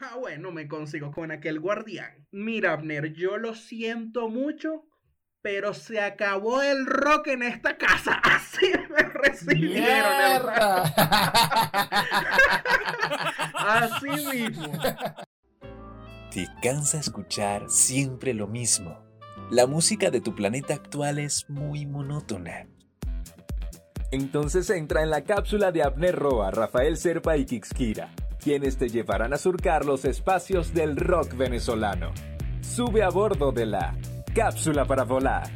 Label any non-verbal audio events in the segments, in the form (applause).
Ah, bueno, me consigo con aquel guardián. Mira, Abner, yo lo siento mucho, pero se acabó el rock en esta casa. (laughs) Así me recibieron. (laughs) Así mismo. Te cansa escuchar siempre lo mismo. La música de tu planeta actual es muy monótona. Entonces entra en la cápsula de Abner Roa, Rafael Serpa y Kixkira, quienes te llevarán a surcar los espacios del rock venezolano. Sube a bordo de la Cápsula para Volar.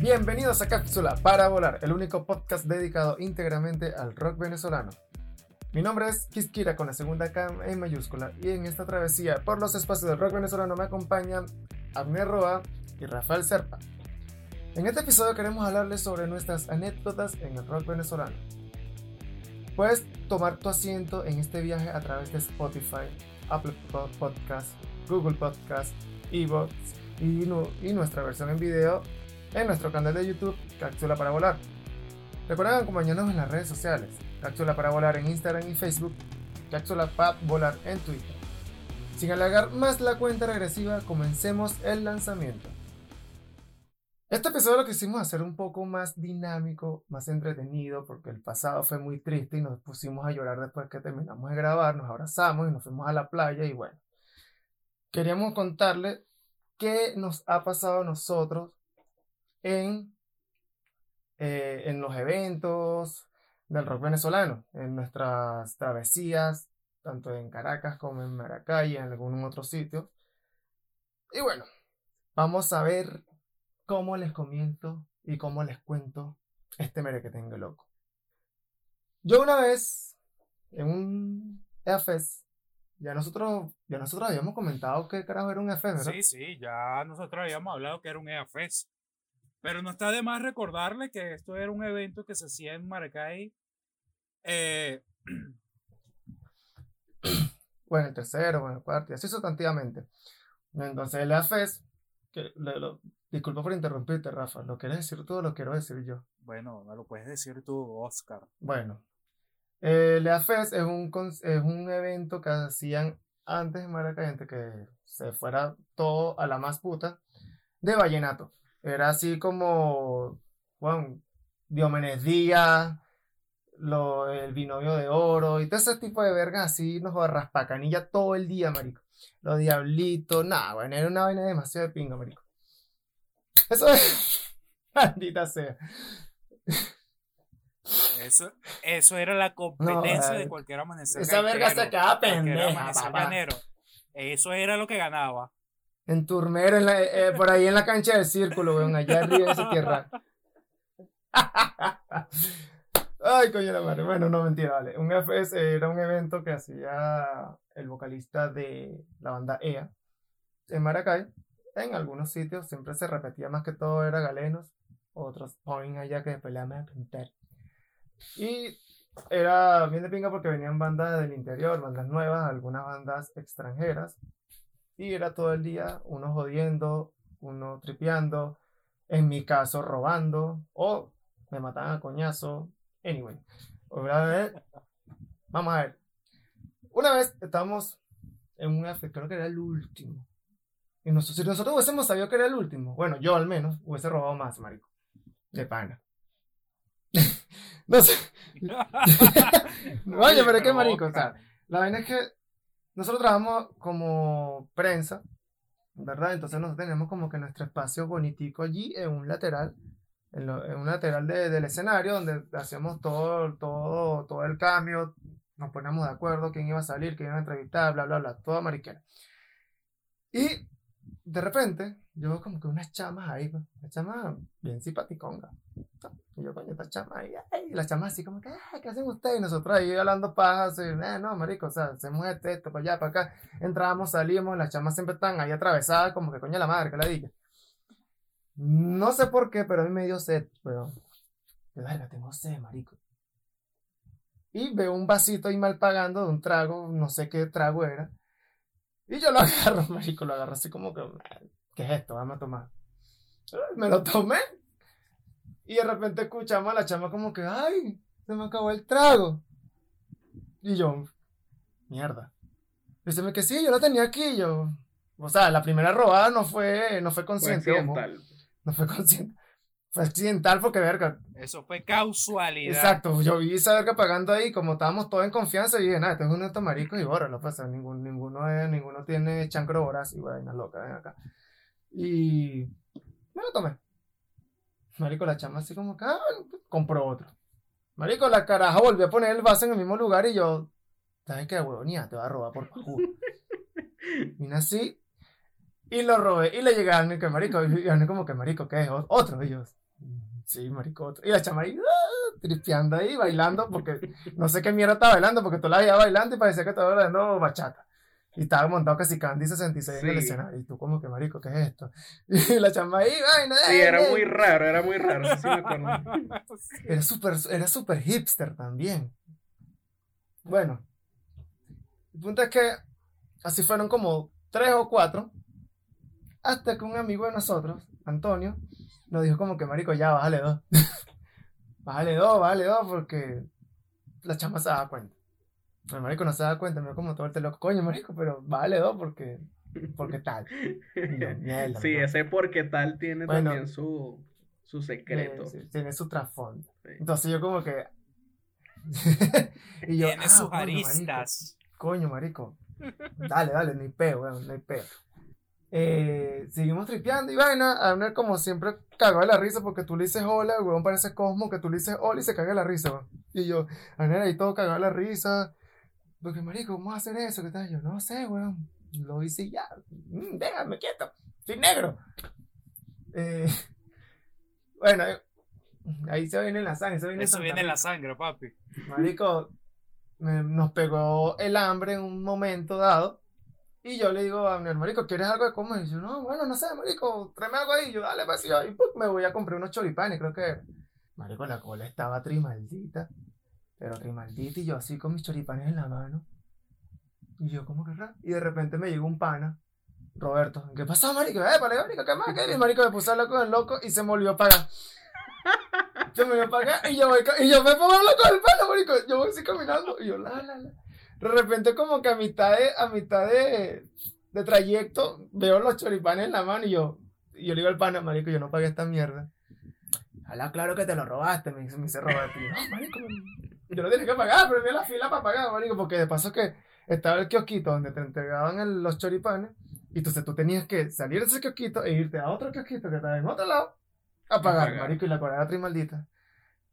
Bienvenidos a Cápsula para Volar, el único podcast dedicado íntegramente al rock venezolano. Mi nombre es Kixkira con la segunda K en mayúscula y en esta travesía por los espacios del rock venezolano me acompañan Abner Roa y Rafael Serpa. En este episodio queremos hablarles sobre nuestras anécdotas en el rock venezolano. Puedes tomar tu asiento en este viaje a través de Spotify, Apple Podcasts, Google Podcasts, Evox y, y nuestra versión en video en nuestro canal de YouTube Cápsula para Volar. Recuerden acompañarnos en las redes sociales. Cápsula para volar en Instagram y Facebook, Cápsula para volar en Twitter. Sin alargar más la cuenta regresiva, comencemos el lanzamiento. Este episodio lo quisimos hacer un poco más dinámico, más entretenido, porque el pasado fue muy triste y nos pusimos a llorar después que terminamos de grabar, nos abrazamos y nos fuimos a la playa y bueno. Queríamos contarle qué nos ha pasado a nosotros en, eh, en los eventos, del rock venezolano, en nuestras travesías, tanto en Caracas como en Maracay y en algún otro sitio. Y bueno, vamos a ver cómo les comiento y cómo les cuento este mere que tengo loco. Yo una vez, en un EFES, ya nosotros, ya nosotros habíamos comentado que carajo era un EFES, ¿verdad? Sí, sí, ya nosotros habíamos hablado que era un EFES. Pero no está de más recordarle que esto era un evento que se hacía en Maracay eh, (clears throat) bueno, el tercero, bueno, el cuarto, y así sustantivamente. Entonces, el AFES, que lo, disculpa por interrumpirte, Rafa, ¿lo quieres decir tú o lo quiero decir yo? Bueno, me lo puedes decir tú, Oscar. Bueno, el AFES es un, es un evento que hacían antes en Maracay, que se fuera todo a la más puta, de vallenato. Era así como, bueno, Diomenes Díaz, lo, el binomio de oro y todo ese tipo de vergas así, nos raspacanilla todo el día, marico. Los diablitos, nada, bueno, era una vaina demasiado de pinga, marico. Eso es. (laughs) Maldita sea. Eso, eso era la competencia de cualquier amanecer. Esa verga se quedaba pendeja. Eso era lo que ganaba. En Turmero, en la, eh, por ahí en la cancha del círculo, weón, allá arriba en esa tierra. (laughs) Ay, coño la madre. Bueno, no mentira, vale. Un FS era un evento que hacía el vocalista de la banda EA en Maracay. En algunos sitios siempre se repetía más que todo era galenos. Otros ponen allá que después le a pintar. Y era bien de pinga porque venían bandas del interior, bandas nuevas, algunas bandas extranjeras. Y era todo el día uno jodiendo, uno tripeando, en mi caso robando, o me mataban a coñazo, Anyway, vamos a ver. Una vez estábamos en un F, creo que era el último. Y nosotros, si nosotros hubiésemos sabido que era el último, bueno, yo al menos hubiese robado más, marico. De pana. (laughs) no sé. (laughs) Oye, pero es que marico, o sea, la vaina es que nosotros trabajamos como prensa, ¿verdad? Entonces nosotros tenemos como que nuestro espacio bonitico allí en un lateral en, un lateral del escenario donde hacíamos todo, todo, todo el cambio, nos poníamos de acuerdo quién iba a salir, quién iba a entrevistar, bla, bla, bla, toda mariquera. Y de repente, yo veo como que unas chamas ahí, pues, una chama bien simpaticonga. Y yo, coño, esta chama ahí, y las chamas así como que, ¿qué hacen ustedes? Y nosotros ahí hablando pajas, y, eh, no, marico, o sea, hacemos esto, esto, para allá, para acá. Entramos, salimos, las chamas siempre están ahí atravesadas, como que coño la madre, que la diga. No sé por qué, pero a mí me dio sed, pero. De verga, tengo sed, marico. Y veo un vasito ahí mal pagando de un trago, no sé qué trago era. Y yo lo (laughs) agarro, marico, lo agarro así como que. ¿Qué es esto? Vamos a tomar. Me lo tomé. Y de repente escuchamos a la chama como que, ¡ay! Se me acabó el trago. Y yo, mierda. Dice que sí, yo la tenía aquí. Yo, o sea, la primera robada no fue, no fue Fue consciente. ojo. accidental. No fue consciente. Fue accidental porque, verga. Eso fue casualidad. Exacto. Yo vi esa verga pagando ahí, como estábamos todos en confianza, y dije, nada, esto es uno de estos maricos y bórralo, pasa. Ningún, ninguno, es, ninguno tiene chancro horas y vaina loca, ven acá. Y me lo tomé. Marico, la chama así como que, ah, compró otro. Marico, la caraja volvió a poner el vaso en el mismo lugar y yo, ¿sabes qué, huevonía? Te va a robar por pajú. (laughs) Vine así y lo robé y le llegué a que marico, y Arne como que marico, ¿qué es? ¿O- Otro, y yo, sí, marico. Y la chama ahí, ah, tripeando ahí, bailando, porque no sé qué mierda estaba bailando, porque tú la veías bailando y parecía que estaba bailando bachata. Y estaba montado casi Candy 66 en el Sí. escenario. Y tú como que, marico, ¿qué es esto? (laughs) Y la chama ahí, vaina, Sí, era eh. muy raro, era muy raro. Sí, me. (laughs) Era súper era super hipster también. Bueno, el punto es que así fueron como tres o cuatro. Hasta que un amigo de nosotros, Antonio, nos dijo como que, marico, ya, bájale dos. (laughs) bájale dos, bájale dos, porque la chama se daba cuenta. El marico no se daba cuenta, me dio como todo el loco, coño, marico, pero bájale dos porque, porque tal. Yo, mierda, (laughs) Sí, ¿no? ese porque tal tiene Bueno. también su, su secreto. Eh, sí, tiene su trasfondo. Sí. Entonces yo como que... (laughs) y yo, Tiene ah, sus coño, marico. aristas. Coño, marico. Dale, dale, no hay peo, weón, no hay peo. Eh, seguimos tripeando y vaina. Abner, como siempre, cagó de la risa porque tú le dices hola, el weón parece Cosmo, que tú le dices hola y se caga la risa, weón. Y yo, Abner ahí todo cagado de la risa. Porque, marico, ¿cómo vas a hacer eso? ¿Qué tal? Yo, no sé, weón. Lo hice ya. Mm, déjame quieto. Soy negro. Eh, (laughs) bueno, ahí se viene la sangre. Se viene Eso Santa viene en la sangre, papi. Marico, me- nos pegó el hambre en un momento dado. Y yo le digo a mi marico, ¿quieres algo de comer? Y yo, no, bueno, no sé, marico, tráeme algo ahí. Yo, dale, pues, y y pues, me voy a comprar unos choripanes, creo que. Marico, la cola estaba trimaldita. Pero trimaldita y yo así con mis choripanes en la mano. Y yo, ¿cómo que raro? Y de repente me llegó un pana, Roberto. ¿Qué pasó, marico? Eh, vale, marico, ¿qué más? ¿Qué? Marico me hablar con el loco y se me olvidó pagar. Se me olvidó pagar y yo, voy, y yo me pongo a con el pana, marico. Yo voy así caminando y yo, la, la, la. De repente como que a mitad de, a mitad de, de trayecto veo los choripanes en la mano y yo, y yo le digo al pana, marico, yo no pagué esta mierda. Alá, claro que te lo robaste, me dice, me dice Roberto. Y yo, no, marico, yo no tenía que pagar, pero vi la fila para pagar, marico, porque de paso que estaba el kiosquito donde te entregaban el- los choripanes, y entonces tú tenías que salir de ese kiosquito e irte a otro kiosquito que estaba en otro lado a pagar, pagar. marico, y la cola era trimaldita.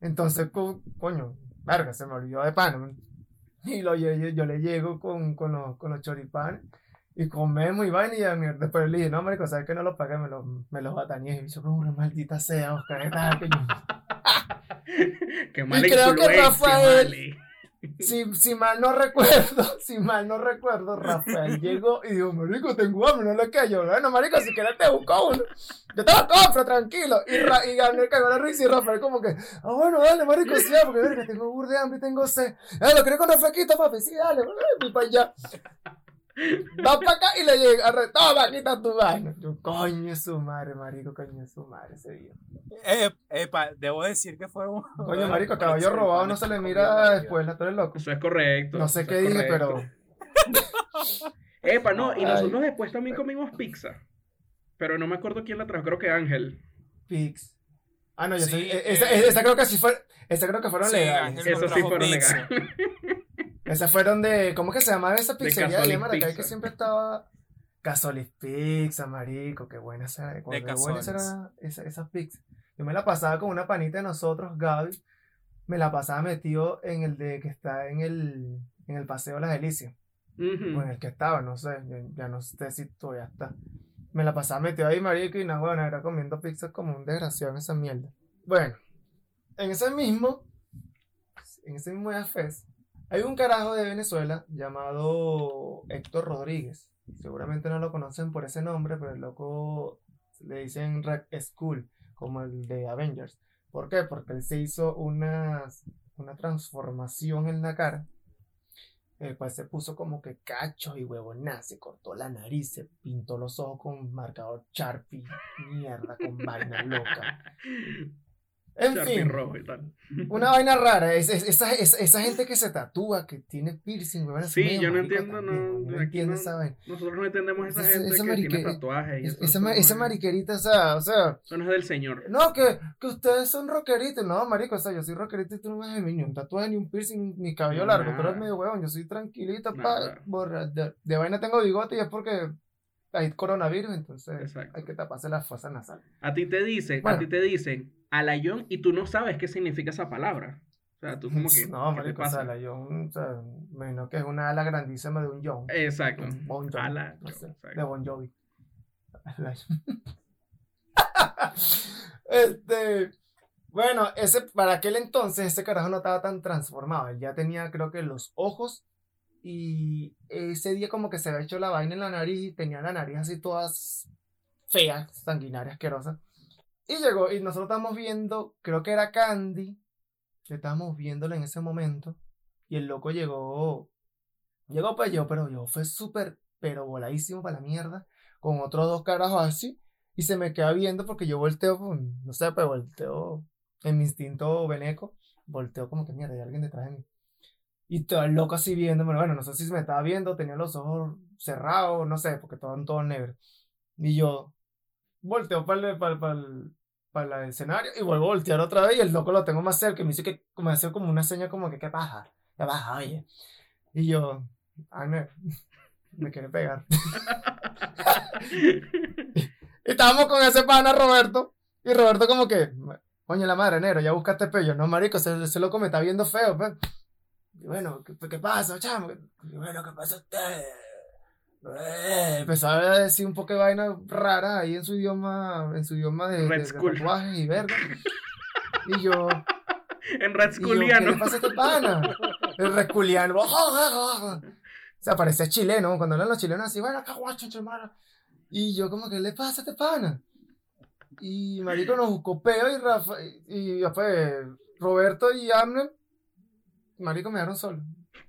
Entonces, co- coño, verga, se me olvidó de pan. (laughs) Y lo, yo, yo- yo le llego con, con, los, con los choripanes y comemos y vaina y ya, mierda, después le dije, no, marico, sabes que no los pagué, me los, me los batañé. Y yo, como una maldita sea, Oscar, ¿qué tal? Que yo- (laughs) Qué mala creo que Rafael-. Si, si mal no recuerdo, (laughs) si mal no recuerdo, Rafael llegó y dijo, marico, tengo hambre, no le callo. Bueno, marico, si quieres te busco uno. Yo te lo compro, tranquilo. Y, Ra y Gabriel cagó la risa y Rafael como que, ah, bueno, dale, marico, sí, ya, porque verga, tengo burro de hambre y tengo sed. Eh, ¿lo querés con refresquito, papi? Sí, dale, voy para allá. Va para acá y le llega, arre, toma, quita tu vaina. Yo, coño, es su madre, marico, coño, es su madre ese día. Eh, epa, debo decir que fueron. Coño, marico, caballo robado no se le mira después, tú eres loco. Eso es correcto. No sé qué dije, pero... (laughs) Epa, no, y Ay. nosotros después también comimos pizza. Pero no me acuerdo quién la trajo, creo que Ángel. Pix. Ah, no, yo Sí, sé. eh, Esa, esa creo que sí fue. Esa creo que fueron Sí, legales. Eso sí fueron pizza. legales. Esas fueron de. ¿Cómo que se llamaba esa pizzería de Maracay que siempre estaba? Casolis Pizza, marico. Qué buena esa. Qué buena Casolis. era esa, esa pizza. Yo me la pasaba con una panita de nosotros, Gaby. Me la pasaba metido en el de que está en el, en el Paseo de las Delicias. O en el que estaba, no sé. yo ya no sé si todavía está. Me la pasaba metido ahí, marico, y no, bueno, era comiendo pizza como un desgraciado en esa mierda. Bueno, en ese mismo, en ese mismo fest, hay un carajo de Venezuela llamado Héctor Rodríguez. Seguramente no lo conocen por ese nombre, pero el loco le dicen Red Skull, como el de Avengers. ¿Por qué? Porque él se hizo unas, una transformación en la cara. El cual se puso como que cacho y huevona, se cortó la nariz, se pintó los ojos con marcador Sharpie, mierda, con vaina loca. (laughs) En Sharpie fin, rojo y tal. (laughs) una vaina rara. Es, es- esa, esa, esa gente que se tatúa, que tiene piercing, weón, es Sí, yo no entiendo, también, no, weón, no entiendo no- esa vaina. Nosotros no entendemos esa Esa- gente esa que tiene tatuajes y Es-. Esa, eso ma- no esa es- mariquerita, o sea, o sea, Eso no es del señor. no, que, que ustedes son rockeritos. No, marico, o sea, yo soy rockerito y tú no me ni un tatuaje, ni un piercing, ni cabello Nada. largo. Tú eres medio huevón, yo soy tranquilito, pa, borra- de, de vaina tengo bigote y es porque hay coronavirus, entonces Exacto. hay que taparse las fosas nasales. A ti te dicen, a ti te dicen alayón y tú no sabes qué significa esa palabra. O sea, tú como que. (laughs) No, ¿qué marico, o pasa? sea, la John, o sea, me imagino que es una ala grandísima de un John. Exacto. Un Bon Jovi, Ala, no sé, de Bon Jovi. (laughs) este, bueno, ese, para aquel entonces ese carajo no estaba tan transformado. Él ya tenía, creo que, los ojos y ese día como que se había hecho la vaina en la nariz y tenía la nariz así todas feas, sanguinarias, asquerosas. Y llegó, y nosotros estábamos viendo, creo que era Candy, que estábamos viéndolo en ese momento, y el loco llegó, llegó pues yo, pero yo fue súper, pero voladísimo para la mierda, con otros dos carajos así, y se me queda viendo porque yo volteo, pues, no sé, pues volteo en mi instinto veneco, volteo como que mierda, hay alguien detrás de mí. Y todo el loco así viéndome, bueno, no sé si se me estaba viendo, tenía los ojos cerrados, no sé, porque estaban todos negros. Y yo volteo para el, para, para para el escenario y vuelvo a voltear otra vez y el loco lo tengo más cerca y me dice que me hace como una seña como que qué pasa, qué pasa, oye. Y yo, ay, me, (laughs) me quiere pegar. (laughs) Y estábamos con ese pana Roberto. Y Roberto como que, coño la madre, negro, ya buscaste pello. No, marico, ese, ese loco me está viendo feo, pues. Y bueno, ¿qué, qué pasa, chamo? Y bueno, ¿qué pasa usted? Eh, Empezaba a decir un poco de vaina rara ahí en su idioma, en su idioma de, de- Red de tatuajes y verga. Y yo, en y yo, ¿qué le pasa a este pana? El resculiano. (laughs) O sea, parecía chileno. Cuando hablan los chilenos así, bueno, acá guacho. Y yo como, ¿qué le pasa a este pana? Y marico nos buscó peo y Rafa, y después Roberto y Amner, marico me dejaron solo.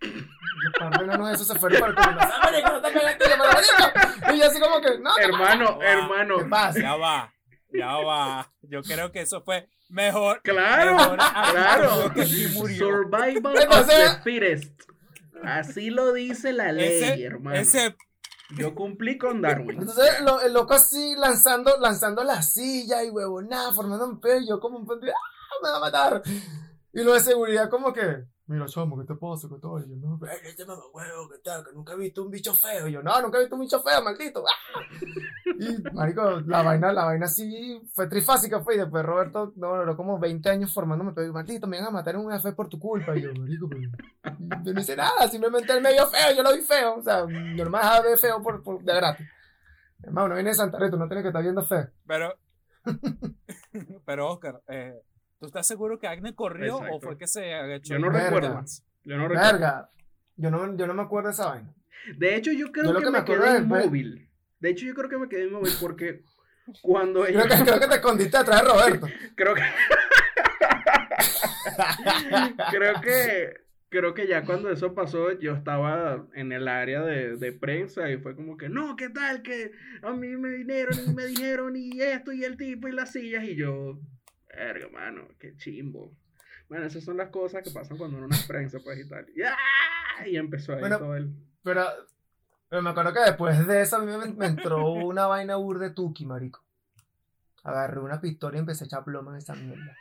Los par de esos se fueron para el. ¡Ah, marico, no te marico! Y yo así como que, no, ¿qué Hermano, pasa? hermano. ¿Qué pasa? Ya va, ya va. Yo creo que eso fue mejor. Claro, mejor claro. actitud que sí murió. Survival of the fittest. Así lo dice la ley, Ese, hermano. ese, Yo cumplí con Darwin. Entonces lo- el loco así lanzando, lanzando la silla y huevonada, formando un peo, y yo como un pendejo, ¡ah, me va a matar. Y lo de seguridad como que, mira chamo, ¿qué te pasa? ¿Qué tal? Y yo, no, este mamá huevo, ¿qué tal? Que nunca he visto un bicho feo. Y yo, no, nunca he visto un bicho feo, maldito. ¡ah! (laughs) Y, marico, la vaina, la vaina sí fue trifásica, fue, y después Roberto, no, duró como 20 años formándome, pero maldito, me van a matar en un café por tu culpa. Y yo, marico, pero (laughs) yo no hice nada, simplemente él me vio feo, yo lo vi feo. O sea, yo no me dejaba ver feo por, por, de gratis. Hermano, no viene de Santa Rita, no tiene que estar viendo feo. pero, (laughs) pero Oscar, eh, ¿tú estás seguro que Agnes corrió o fue que se agachó? Yo no Verga. recuerdo. más? Yo no recuerdo. Verga, yo no, yo no me acuerdo de esa vaina. De hecho, yo creo Yo que, que me quedé inmóvil. De hecho, yo creo que me quedé inmóvil porque (laughs) cuando Creo que, creo que te escondiste atrás de Roberto. (laughs) creo que. (laughs) creo que. Creo que ya cuando eso pasó, yo estaba en el área de, de prensa y fue como que, no, ¿qué tal? Que a mí me vinieron y me dijeron y esto y el tipo y las sillas y yo, verga, mano, qué chimbo. Bueno, esas son las cosas que pasan cuando uno no es prensa, pues y tal. Y, ¡ah! y empezó ahí Bueno, todo el... Pero, pero me acuerdo que después de eso a mí me, me entró una vaina burde tuki, marico. Agarré una pistola y empecé a echar plomo en esa mierda.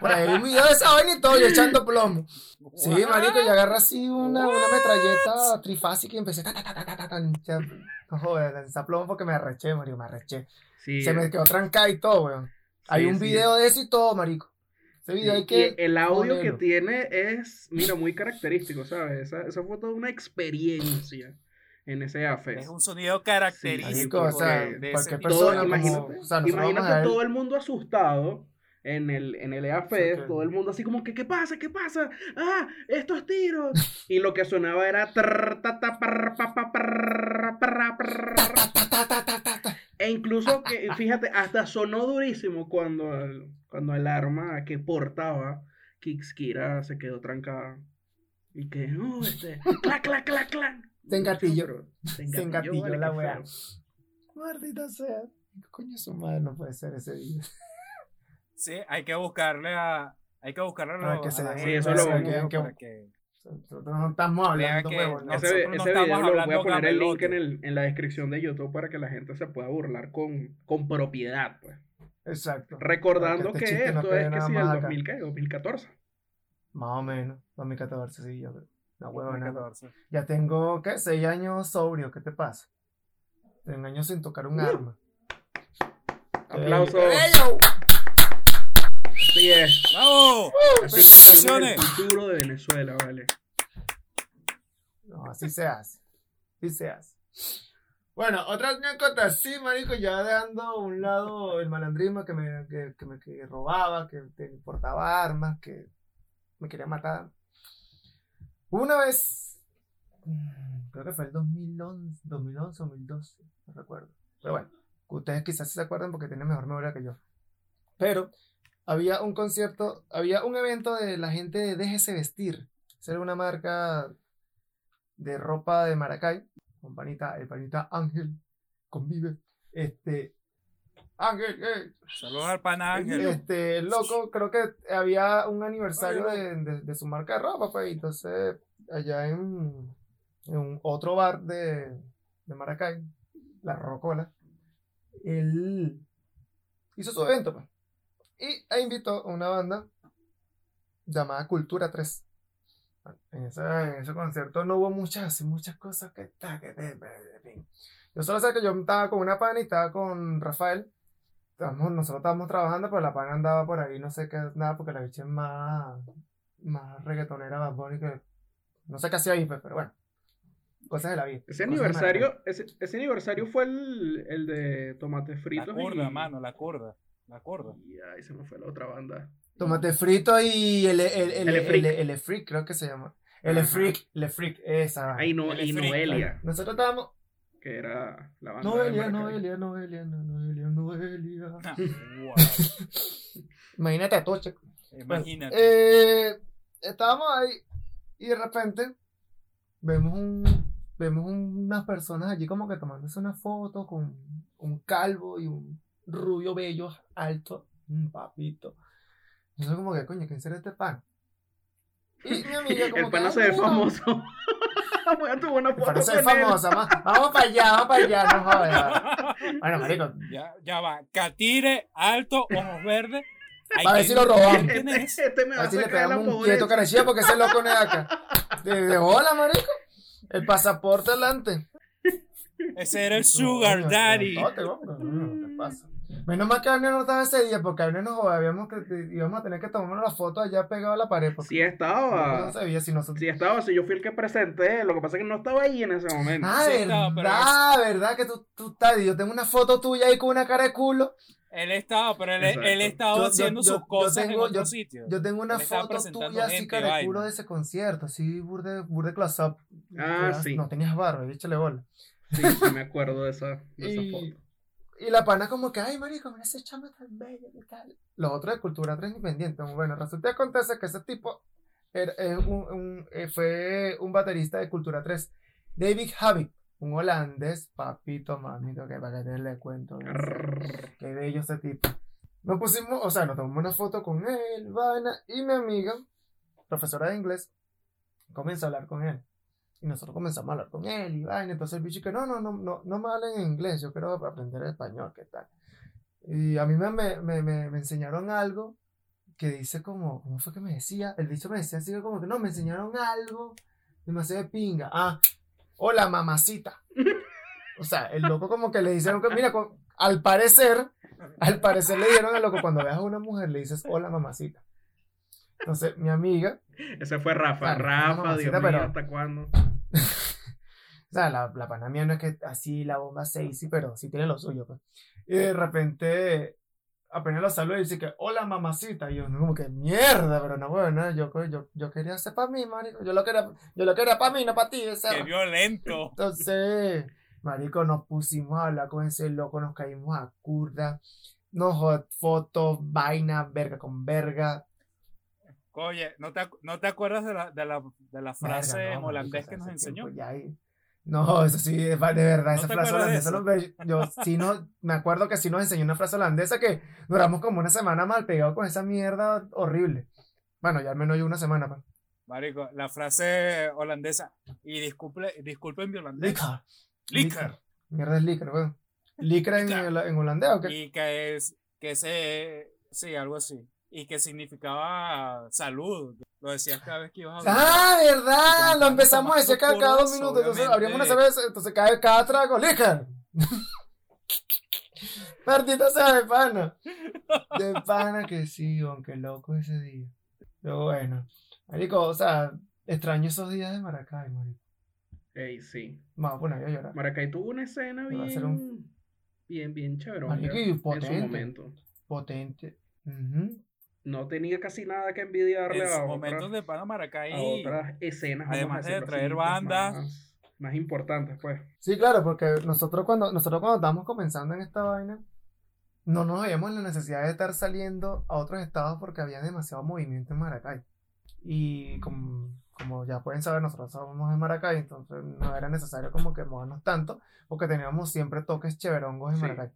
Por ahí un video de esa vaina y todo, yo echando plomo. Sí, marico, y agarré así una, una metralleta trifásica y empecé ta, ta, ta, ta, ta, ta, ta, ta. No joder, a echar plomo porque me arreché, marico, me arreché. Sí, Se me quedó trancada y todo, weón. Hay sí, un sí. video de eso y todo, marico. Ese video hay que... el audio que ponerlo. tiene es, mira, muy característico, ¿sabes? Esa, esa fue toda una experiencia en ese AFES. Es un sonido característico. Marico, o sea, de- de cualquier persona Todo, como- imagínate, o sea, imagínate todo el mundo asustado en el, en el EAFES, que- todo el mundo así como que, ¿qué pasa? ¿Qué pasa? ¡Ah! ¡Estos tiros! Y lo que sonaba era... trrr, ta, ta, parr, pa, pa, parr, parra, parr. Ta, ta, ta, ta, ta, ta. E incluso, que, fíjate, hasta sonó durísimo cuando el, cuando el arma que portaba Kikskira se quedó trancada. Y que, no, este, clac, clac, clac, clac. Se engatilló. Se Se engatilló, engatilló vale, la qué feo. Maldita sea. Coño, su madre no puede ser ese video. Sí, hay que buscarle a. Hay que buscarle a, Para los- que a se la den gente eso lo que- vean que- para que- Nosotros no estamos hablando, que huevón. no- Ese, ese no video lo voy a poner el link en, el, en la descripción de YouTube para que la gente se pueda burlar con, con propiedad. Pues. Exacto. Recordando que, este no esto es que sí, el acá. 2000, ¿qué? 2014. Más o menos. 2014, sí, yo creo. No. 2014. Ya tengo, ¿qué? Seis años sobrio, ¿qué te pasa? Tengo años sin tocar un Uh. arma. Aplausos. ¡Qué bello! Así es. ¡Bravo! Así es el futuro de Venezuela, vale. No, así se hace. Así se hace. Bueno, otra anécdota, sí, marico, ya dejando a un lado el malandrismo que me, que, que me que robaba, que te importaba armas, que me quería matar. Una vez, mm, creo que fue el 2011, 2011 o 2012, no recuerdo. Pero bueno, ustedes quizás se acuerdan porque tienen mejor memoria que yo. Pero había un concierto, había un evento de la gente de Déjese Vestir. Era una marca de ropa de Maracay. Con panita, el panita Ángel convive. Este. Ángel, eh, Saludos al pana Ángel. este, loco, creo que había un aniversario de, de- de su marca de ropa, pues, entonces allá en, en un otro bar de, de Maracay, La Rocola, él hizo su evento, pues, y e invitó a una banda llamada Cultura 3. En ese, en ese concierto no hubo muchas, muchas cosas que. Yo solo sé que yo estaba con una pana y estaba con Rafael. Estábamos- nosotros estábamos trabajando, pero la pana andaba por ahí, no sé qué, nada, porque la bicha es más, más reggaetonera, más bonita que no sé qué hacía ahí, pues, pero bueno. Cosas de la vida. Ese aniversario, ese, ese aniversario fue el, el de tomates La fritos. curda, y... mano, la curda. La curda. Y ahí se me fue la otra banda. Tomate frito y el, el, el, el, el, Elefric, creo que se llama. El Ajá. Freak, el Freak, esa. Ahí no, El y. Noelia, Nosotros estábamos. que era la banda. de Noelia. Noelia, Noelia, no, Noelia, Noelia. (laughs) (laughs) Imagínate a Toche. Imagínate. Eh, estábamos ahí y de repente vemos un vemos unas personas allí como que tomándose una foto con un calvo y un rubio bello alto, un papito. Yo como que coño, ¿quién será este pan? Y mi amiga como El "Ay, se ve mira". famoso. Voy a una foto famosa, ma- vamos para allá, vamos para allá, no jodas. Bueno, marico, Ya, ya va. Catire, alto, ojos verdes. A ver si lo ver robamos. quién Este, es. este me a va a ver si le pegamos un quieto porque ese loco no es de acá. De, de hola, marico. El pasaporte adelante. Ese era el Sugar Daddy. No, te, no, no, no te pasa. Menos mal que Abner no estaba ese día, porque Abner nos habíamos que íbamos a tener que tomar la foto allá pegado a la pared. Porque Sí estaba. no se veía si nosotros. Sí estaba, si yo fui el que presenté. Lo que pasa es que no estaba ahí en ese momento. Ah, Sí estaba, pero verdad, verdad que tú, tú estás. Yo tengo una foto tuya ahí con una cara de culo. Él estaba, pero él, estaba Yo- haciendo yo- sus yo cosas tengo- en otro yo- sitio. Yo tengo una Él foto tuya así cara de culo de ese concierto, así burde, burde close up. Ah, sí. No tenías barba, échale bola. Sí, sí me acuerdo de esa, de esa (laughs) Y, foto. Y la pana como que, ay, marico, mira ese chama tan bello y tal. Los otros de Cultura 3 Independiente. Bueno, resulta que acontece que ese tipo era- es un- un- eh, fue un baterista de Cultura 3. David Havik, un holandés, papito, mamito, que para que te le cuento. Qué bello ese tipo. Nos pusimos, o sea, nos tomamos una foto con él, vaina, y mi amiga, profesora de inglés, comienza a hablar con él. Y nosotros comenzamos a hablar con él y vaina. Entonces el bicho que no, no, no, no, no me hablen en inglés, yo quiero aprender español, ¿qué tal? Y a mí me, me, me, me, enseñaron algo que dice como, ¿cómo fue que me decía? El bicho me decía así como que no, me enseñaron algo demasiado de pinga. Ah, hola mamacita. O sea, el loco como que le dijeron que, mira, al parecer, al parecer le dijeron al loco, cuando veas a una mujer le dices hola mamacita. Entonces, mi amiga, Ese fue Rafa. Claro, Rafa, mamacita, Dios mío, pero- ¿hasta cuándo? (laughs) o sea, la, la pana mía no es que así la bomba sexy, pero sí tiene lo suyo, pues. Y de repente, apenas lo saludo y dice que, hola mamacita. Y yo, como que mierda, pero no, bueno, yo, yo, yo quería hacer para mí, marico. Yo lo quería, yo lo quería para mí, no para ti, esa. Qué violento. (laughs) Entonces, marico, nos pusimos a hablar con ese loco, nos caímos a curda, nos jod- fotos, vaina, verga con verga. Oye, ¿no te, no te acuerdas de la, de la, de la frase Verga, en no, holandés marico, que nos enseñó? ya ahí- No, eso sí, de verdad, esa frase holandesa. lo- Yo sí no, me acuerdo que sí nos enseñó una frase holandesa que duramos como una semana mal pegado con esa mierda horrible. Bueno, ya al menos yo una semana. pues. Marico, la frase holandesa. Y disculpe, disculpen mi holandés. Liquor. Mierda es liquor, weón. ¿Liquor en, en holandés o qué? Y que es, que se, sí, algo así. Y que significaba salud. Lo decías cada vez que ibas a hablar. Ah, verdad, lo empezamos a decir cada, cada dos minutos. Entonces obviamente. abrimos una cerveza, entonces cada, cada trago, liquor. (laughs) Martita sea de pana. De pana que sí, aunque loco ese día. Pero bueno, marico, o sea, extraño esos días de Maracay, marico. Ey, sí. Vamos a poner a llorar. Maracay tuvo una escena Va a bien, ser un- bien, bien chéverona Marico, y en su potente. momento. Potente. Ujú. No tenía casi nada que envidiarle En a otras, momentos de Pana a Maracay. otras escenas. a además de así, traer bandas. Más, más importantes, pues. Sí, claro, porque nosotros cuando, nosotros cuando estábamos comenzando en esta vaina, no nos veíamos en la necesidad de estar saliendo a otros estados porque había demasiado movimiento en Maracay. Y como, como ya pueden saber, nosotros somos de Maracay, entonces no era necesario como que movernos tanto, porque teníamos siempre toques cheverongos en Sí. Maracay.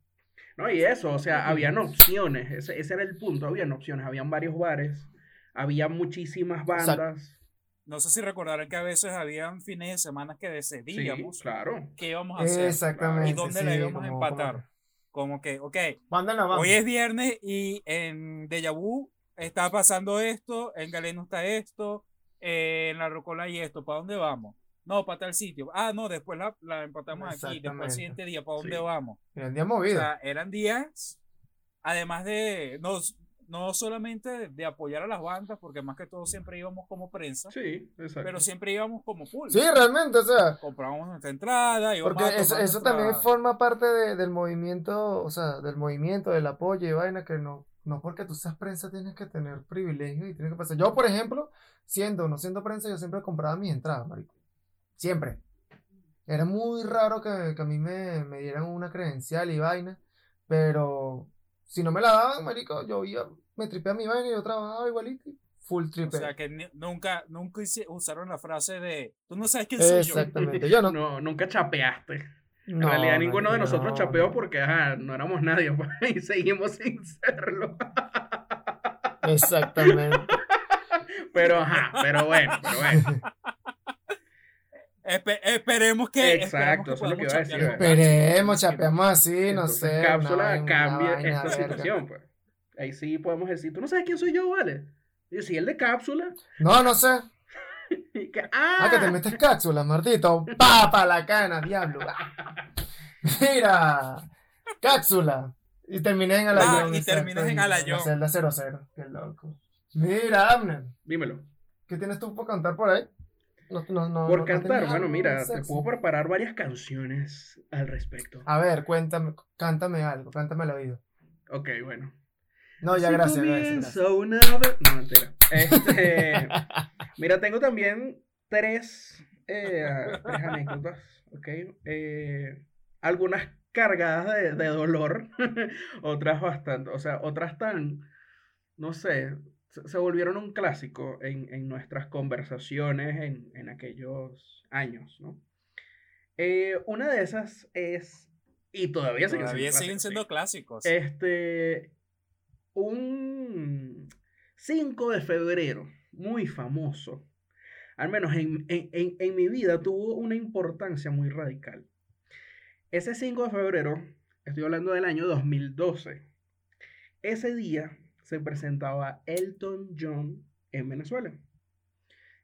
No, y eso, o sea, habían opciones, ese, ese era el punto, habían opciones, habían varios bares, había muchísimas bandas. No sé si recordarán que a veces habían fines de semana que Sí, decidíamos claro. qué íbamos a hacer. Exactamente. ¿Y dónde la sí, íbamos a empatar? como- Como que, ok, hoy es viernes y en Deja Vu está pasando esto, en Galeno está esto, eh, en La Rocola hay esto, ¿para dónde vamos? No, para tal sitio. Ah, no, después la, la empatamos aquí, después el siguiente día, ¿para dónde Sí. vamos? Era un día O sea, eran días, además de, no, no solamente de, de apoyar a las bandas, porque más que todo siempre íbamos como prensa, Sí, exacto. pero siempre íbamos como público. sí, realmente, o sea, Comprábamos nuestra entrada, íbamos Porque a eso, eso nuestra- también forma parte de- del movimiento, o sea, del movimiento, del apoyo y vaina, que no, no porque tú seas prensa tienes que tener privilegios y tienes que pasar. Yo, por ejemplo, siendo o no siendo prensa, yo siempre compraba mis entradas, marico. Siempre. Era muy raro que, que a mí me, me dieran una credencial y vaina, pero si no me la daban, marico, yo iba, me tripeaba mi vaina y yo trabajaba igualito, y full O tripe. sea, que ni- nunca, nunca hice- usaron la frase de, tú no sabes quién soy yo. Exactamente. Yo no. No, nunca chapeaste. En no, realidad ninguno de nosotros no, chapeó porque ajá, no éramos nadie (laughs) pues, y seguimos sin serlo. Exactamente. (laughs) Pero ajá, pero bueno, pero bueno. (laughs) Espe- esperemos que. Exacto, esperemos eso es lo que iba a decir, chapear. Esperemos, chapeamos así, no Entonces, sé. cápsula cambia vaina esta verga. situación, pues. Ahí sí podemos decir, tú no sabes quién soy yo, ¿vale? Y yo, sí, el de cápsula. No, no sé. (laughs) Que, Ah, ah, que te metes cápsulas, Martito. ¡Papa la cana, diablo! (laughs) Mira, cápsula. Y terminé en Alayón. Ah, y terminas en Alayón. La celda 00. Qué loco. Mira, Abner. Dímelo. ¿Qué tienes tú por cantar por ahí? No, no, no, Por cantar, bueno, mira, te puedo preparar varias canciones al respecto. A ver, cuéntame, cántame algo, cántame al oído. Ok, bueno. No, ya, Si gracias, gracias, gracias. una No, mentira. Este, (laughs) mira, tengo también tres, eh, tres anécdotas, ¿ok? Eh, algunas cargadas de, de dolor, (laughs) otras bastante, o sea, otras tan, no sé, se, volvieron un clásico en, en nuestras conversaciones en, en aquellos años, ¿no? Eh, una de esas es, y todavía siguen Todavía siendo siguen siendo clásicos. Este, un 5 de febrero, muy famoso, al menos en, en- en- en mi vida, tuvo una importancia muy radical. Ese 5 de febrero, estoy hablando del año 2012, ese día se presentaba Elton John en Venezuela.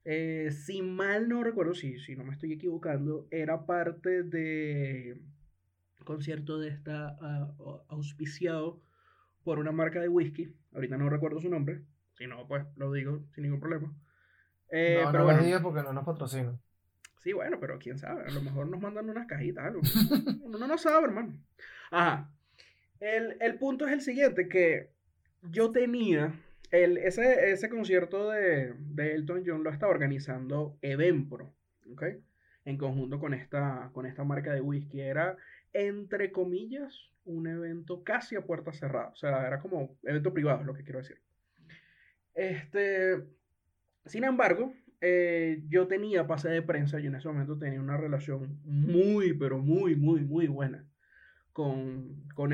Eh, si mal no recuerdo, si, si no me estoy equivocando, era parte de concierto de esta ah, au- auspiciado por una marca de whisky. Ahorita no recuerdo su nombre. Si no, pues lo digo sin ningún problema. Eh, no, pero no bueno, lo digas porque no nos patrocinan. sí, bueno, pero quién sabe. A lo mejor nos mandan unas cajitas, algo. (laughs) Uno no sabe, hermano. Ajá. El, el punto es el siguiente, que yo tenía, el, ese, ese concierto de, de Elton John lo estaba organizando Evenpro, ¿ok? En conjunto con esta, con esta marca de whisky. Era, entre comillas, un evento casi a puerta cerrada. O sea, era como evento privado, es lo que quiero decir. Este, sin embargo, eh, yo tenía pase de prensa y en ese momento tenía una relación muy, pero muy, muy, muy buena con, con.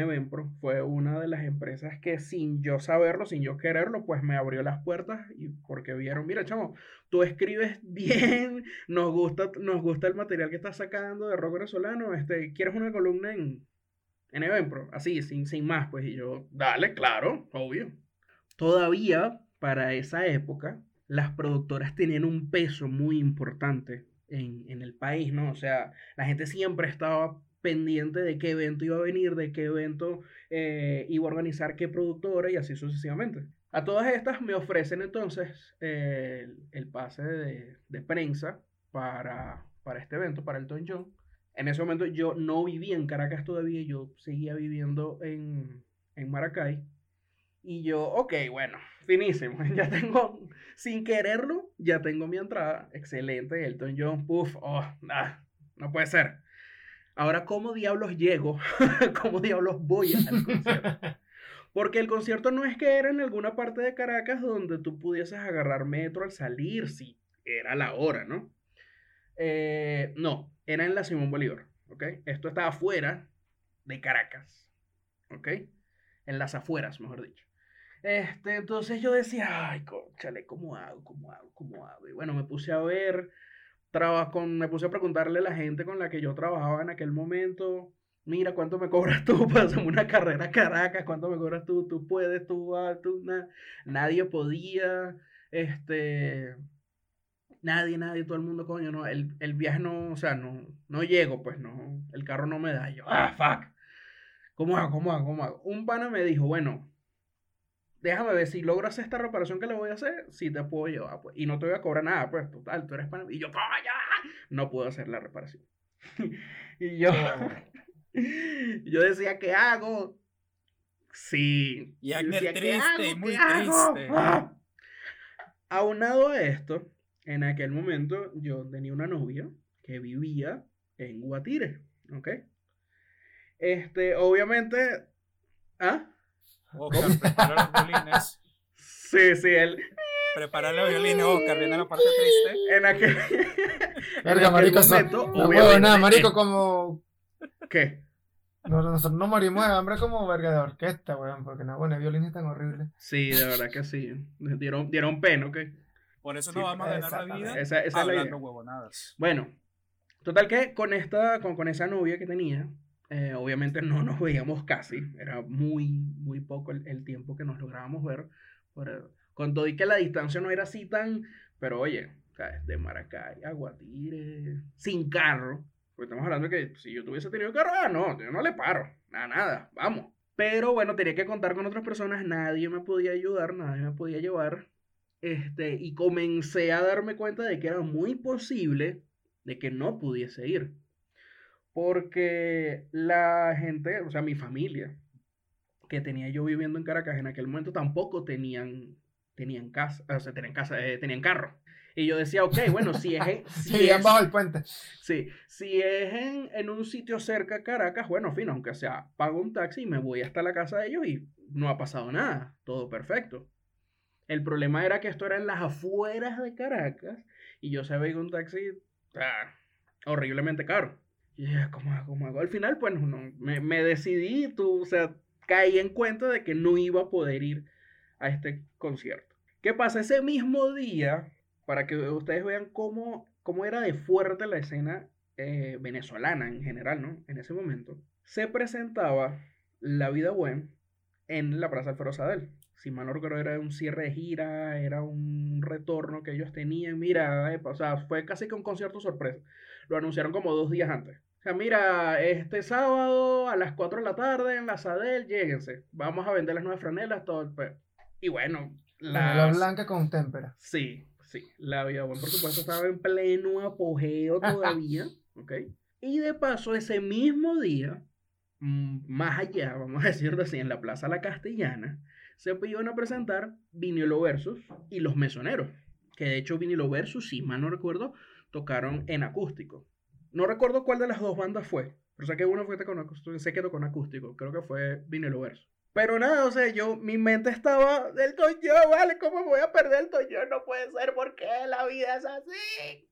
Fue una de las empresas que sin yo saberlo, sin yo quererlo, pues me abrió las puertas y porque vieron, mira, chamo, tú escribes (laughs) bien, nos gusta, nos gusta el material que estás sacando de rock venezolano, este, ¿quieres una columna en, en? Así, sin, sin más, pues, y yo, dale, claro, obvio. Todavía, para esa época, las productoras tenían un peso muy importante en, en, el país, ¿no? O sea, la gente siempre estaba pendiente de qué evento iba a venir, de qué evento eh, iba a organizar qué productora y así sucesivamente. A todas estas me ofrecen entonces eh, el, pase de, prensa para, este evento, para el Don John. En ese momento yo no vivía en Caracas todavía, yo seguía viviendo en, en Maracay. Y yo, ok, bueno, finísimo. (laughs) Ya tengo, sin quererlo, ya tengo mi entrada. Excelente, Elton John, puff, oh, nah, no puede ser. Ahora, ¿cómo diablos llego? (laughs) ¿Cómo diablos voy al concierto? (laughs) Porque el concierto no es que era en alguna parte de Caracas donde tú pudieses agarrar metro al salir, si era la hora, ¿no? Eh, no, era en la Simón Bolívar, ¿ok? Esto estaba fuera de Caracas, ¿ok? En las afueras, mejor dicho. Este, entonces yo decía, ay, conchale, ¿cómo hago? ¿Cómo hago? ¿Cómo hago? Y bueno, me puse a ver, con, me puse a preguntarle a la gente con la que yo trabajaba en aquel momento, mira, ¿cuánto me (laughs) cobras tú para hacer una carrera a Caracas? ¿Cuánto me cobras tú? ¿Tú puedes? ¿Tú vas? ¿Tú? Na nadie podía, este, nadie, nadie, todo el mundo, coño, no, el, el viaje no, o sea, no, no llego, pues no, el carro no me da. Yo, ah, fuck. ¿Cómo hago? ¿Cómo hago? ¿Cómo hago? Un pana me dijo, bueno, déjame ver si logras esta reparación que le voy a hacer, si te puedo llevar, pues. Y no te voy a cobrar nada, pues, total, tú eres pana. Y yo, ¡coño! No puedo hacer la reparación. (laughs) y yo, (laughs) yo decía, ¿qué hago? Sí. Y decía, triste, muy triste. ¡Ah! (laughs) Aunado a esto, en aquel momento yo tenía una novia que vivía en Guatire, ¿ok? Este, obviamente, ¿ah? Oscar, prepara los violines. Sí, sí, él. Prepara los violines, Oscar, viene la parte triste. En aquel. Verga, marico, momento, no huevo nada, marico, como. ¿Qué? No, nosotros no morimos de hambre como verga de orquesta, weón, porque no, bueno, violines tan horribles. Sí, de verdad que sí. Dieron, dieron pena, ¿ok? Por eso no sí, vamos a ganar la vida esa, esa hablando es la idea. huevonadas. Bueno, total que con esta, con, con esa novia que tenía, eh, obviamente no nos veíamos casi, era muy, muy poco el, el tiempo que nos lográbamos ver. Pero, con todo y que la distancia no era así tan, pero oye, de Maracay a Guatire, sin carro, porque estamos hablando de que si yo tuviese tenido carro, ah, no, yo no le paro, nada, nada, vamos. Pero bueno, tenía que contar con otras personas, nadie me podía ayudar, nadie me podía llevar. Este, y comencé a darme cuenta de que era muy posible de que no pudiese ir. Porque la gente, o sea, mi familia, que tenía yo viviendo en Caracas en aquel momento, tampoco tenían, tenían casa, o sea, tenían casa, eh, tenían carro. Y yo decía, ok, bueno, si es en, (laughs) si Sí, es, bajo el puente. sí, si es en, en un sitio cerca a Caracas, bueno, fino, aunque sea, pago un taxi y me voy hasta la casa de ellos y no ha pasado nada, todo perfecto. El problema era que esto era en las afueras de Caracas y yo sabía que un taxi ah, horriblemente caro. Y ¿cómo? ¿Cómo hago? Al final, pues, no, me, me decidí, tú, o sea, caí en cuenta de que no iba a poder ir a este concierto. ¿Qué pasa? Ese mismo día, para que ustedes vean cómo, cómo era de fuerte la escena eh, venezolana en general, ¿no? En ese momento, se presentaba La Vida Buena en la Plaza Alfredo Sadel. Si mal no recuerdo, era un cierre de gira, era un retorno que ellos tenían. Mira, eh, o sea, fue casi que un concierto sorpresa. Lo anunciaron como dos días antes. O sea, mira, este sábado a las 4 de la tarde en la Sadel, lléguense. Vamos a vender las nuevas franelas, todo el pe- Y bueno, La las... blanca con témpera. Sí, sí. La vida, bueno, por supuesto, estaba en pleno apogeo todavía. (laughs) ¿Ok? Y de paso, ese mismo día, mm, más allá, vamos a decirlo así, en la Plaza La Castellana, se iban a presentar Vinilo Versus y Los Mesoneros. Que de hecho, Vinilo Versus, si mal no recuerdo, tocaron en acústico. No recuerdo cuál de las dos bandas fue, pero sé que una fue con acústico, sé que tocó en acústico, creo que fue Vinilo Versus. Pero nada, o sea, yo, mi mente estaba del Toyo, vale, ¿cómo me voy a perder el Toyo? No puede ser, porque la vida es así?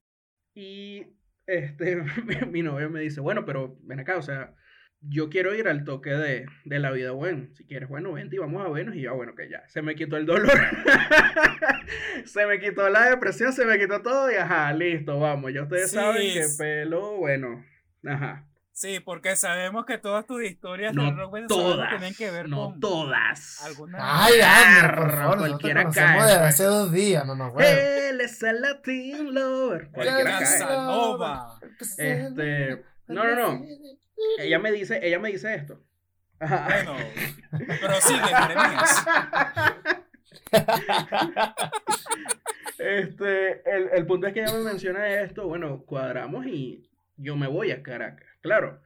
Y este, mi, (laughs) mi novio me dice, bueno, pero ven acá, o sea, yo quiero ir al toque de, de la vida, bueno, si quieres, bueno, vente y vamos a vernos. Y yo, bueno, que ya, se me quitó el dolor, (laughs) se me quitó la depresión, se me quitó todo y ajá, listo, vamos, ya ustedes Sí, saben que pelo, bueno, ajá. Sí, porque sabemos que todas tus historias No venezolano todas, tienen que ver no con todas. alguna. Ay, Abner, por favor, cualquiera conocemos cae, desde hace dos días, mamá, huevo. Él es el Latin Lover. Cualquiera cae. Casanova. Este, no, no, no. Ella me dice, ella me dice esto. Ajá. Bueno, pero sigue, Jeremías. Este, el, el punto es que ella me menciona esto, bueno, cuadramos y yo me voy a Caracas. Claro,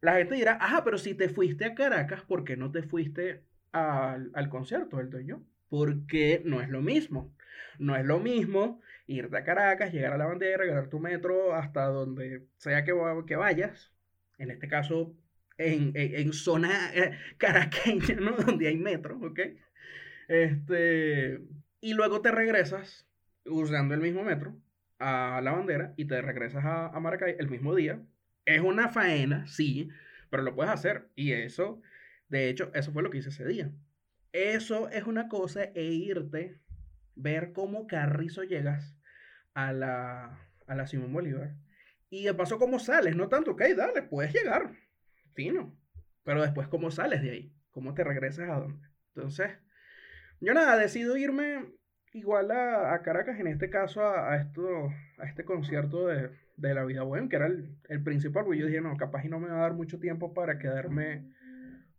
la gente dirá, ajá, pero si te fuiste a Caracas, ¿por qué no te fuiste al, al concierto del Toño? Porque no es lo mismo. No es lo mismo irte a Caracas, llegar a la bandera, ganar tu metro hasta donde sea que, que vayas. En este caso, en, en- zona eh, (laughs) caraqueña, ¿no? (laughs) Donde hay metro, ¿ok? Este, y luego te regresas usando el mismo metro a la bandera y te regresas a, a Maracay el mismo día. Es una faena, sí, pero lo puedes hacer. Y eso, de hecho, eso fue lo que hice ese día. Eso es una cosa e irte, ver cómo Carrizo llegas a la, a la Simón Bolívar. Y de paso cómo sales, no tanto, ok, dale, puedes llegar, fino. Pero después cómo sales de ahí, cómo te regresas a dónde. Entonces, yo nada, decido irme igual a, Caracas, en este caso a, esto, a este concierto de, de La Vida Buena, que era el, el principal, porque yo dije, no, capaz y no me va a dar mucho tiempo para quedarme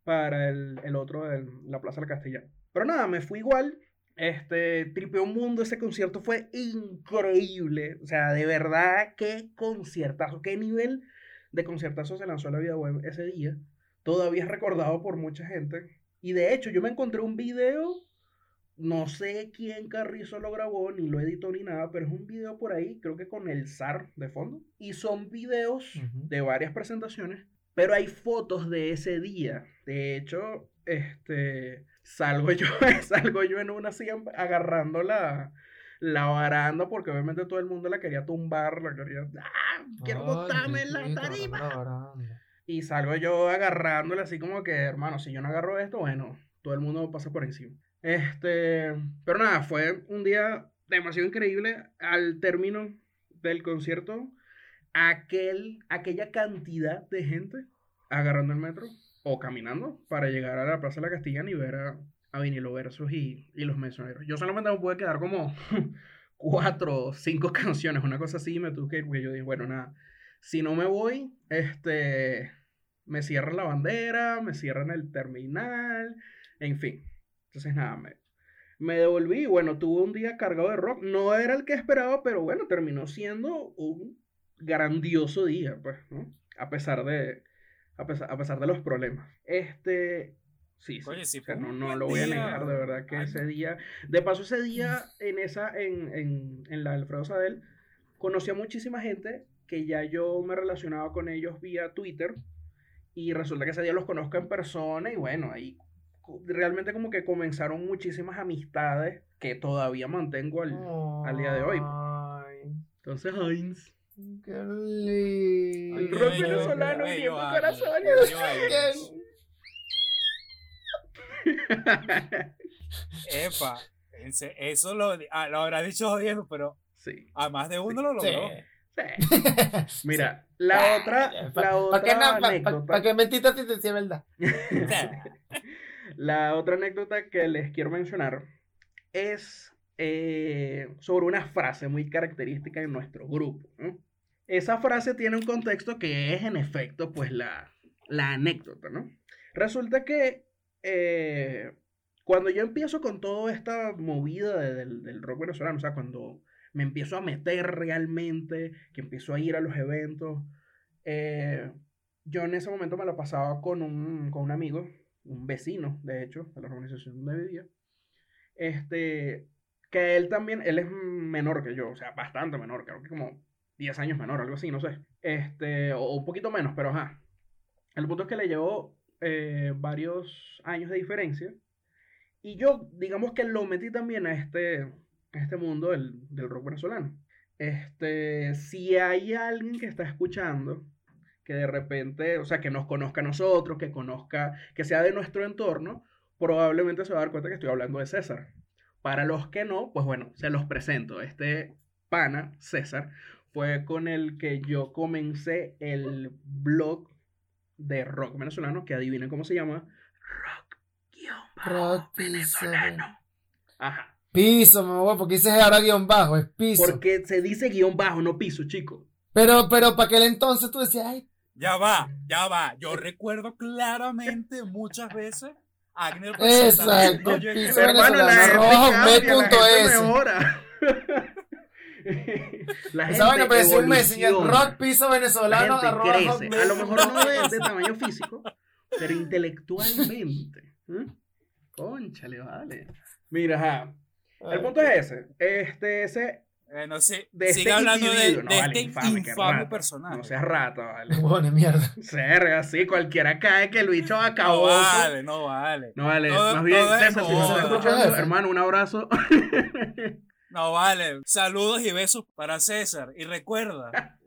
para el, el otro de la Plaza del Castellano. Pero nada, me fui igual. Este, tripeó un mundo, ese concierto fue increíble. O sea, de verdad, qué conciertazo, qué nivel de conciertazo se lanzó La Vida Web ese día. Todavía es recordado por mucha gente. Y de hecho, yo me encontré un video, no sé quién Carrizo lo grabó, ni lo editó ni nada, pero es un video por ahí, creo que con el SAR de fondo. Y son videos de varias presentaciones, pero hay fotos de ese día. De hecho, este, salgo yo, (laughs) salgo yo en una así agarrando la, la baranda, porque obviamente todo el mundo la quería tumbar, la quería, ¡ah! Quiero botarme en la tarima. Y salgo yo agarrándola así como que, hermano, si yo no agarro esto, bueno, todo el mundo pasa por encima. Este, pero nada, fue un día demasiado increíble. Al término del concierto, aquel, aquella cantidad de gente agarrando el metro o caminando para llegar a la Plaza de la Castellana y ver a, a Vinilo Versus y, y los Mesoneros. Yo solamente me pude quedar como (laughs) cuatro o cinco (laughs) canciones, una cosa así, y me tuve que ir, porque yo dije, bueno, nada, si no me voy, este, me cierran la bandera, me cierran el terminal, en fin. Entonces, nada, me, me devolví bueno, tuve un día cargado de rock. No era el que esperaba, pero bueno, terminó siendo un grandioso día, pues, ¿no? A pesar de, a pesar, a pesar de los problemas. Este, sí, sí. Oye, sí o sea, no, no lo voy a negar, de verdad que Ay. ese día, de paso ese día en esa, en, en, en la Alfredo Sadel, conocí a muchísima gente que ya yo me relacionaba con ellos vía Twitter y resulta que ese día los conozco en persona y bueno, ahí realmente como que comenzaron muchísimas amistades que todavía mantengo al, al día de hoy. Ay, Entonces, Heinz. Qué lindo. El rock venezolano uniendo corazones. Epa, eso lo, ah, lo habrá dicho jodiendo, pero sí, a más de uno lo logró. sí. Mira, la otra, la ¿Para otra qué, no, pa- pa- anécdota. pa' qué mentita si te decía verdad? (laughs) La otra anécdota que les quiero mencionar es eh, sobre una frase muy característica en nuestro grupo. ¿no? Esa frase tiene un contexto que es, en efecto, pues la, la anécdota, ¿no? Resulta que eh, cuando yo empiezo con toda esta movida de- del, del rock venezolano, o sea, cuando me empiezo a meter realmente, que empiezo a ir a los eventos, eh, yo en ese momento me la pasaba con un, con un amigo, un vecino, de hecho, de la organización donde vivía, este, que él también, él es menor que yo, o sea, bastante menor, creo que como 10 años menor, algo así, no sé, este, o un poquito menos, pero ajá. El punto es que le llevo eh, varios años de diferencia. Y yo, digamos que lo metí también a este, este mundo del, del rock venezolano. Este, si hay alguien que está escuchando, que de repente, o sea, que nos conozca a nosotros, que conozca, que sea de nuestro entorno, probablemente se va a dar cuenta que estoy hablando de César. Para los que no, pues bueno, se los presento. Este pana, César, fue con el que yo comencé el blog de rock venezolano, que adivinen cómo se llama. Rock venezolano. Ajá. Piso, me voy, porque dice ahora guion bajo, es piso. Porque se dice guion bajo, no piso, chico. Pero, pero para aquel entonces tú decías, ay. Ya va, ya va. Yo recuerdo claramente muchas veces Agner Exacto. Piso venezolano, (laughs) la Esa vaina parecía un Messenger, rock piso La venezolano, gente arroba crece. hotmail A lo mejor no es. de tamaño (laughs) físico, pero intelectualmente. ¿Mm? Conchale, vale. Mira, ajá. El punto es ese. Este, ese. Bueno, sí, De sigue este hablando de. No, de vale, este infame, infame rata. personaje. No seas rata, vale. (laughs) Bueno, mierda. Serga, sí, cualquiera cae que el bicho no acabó. vale, no vale. No vale, Todo- más bien, todo es César, si me estás escuchando, hermano, un abrazo. No vale. Saludos y besos para César. Y recuerda,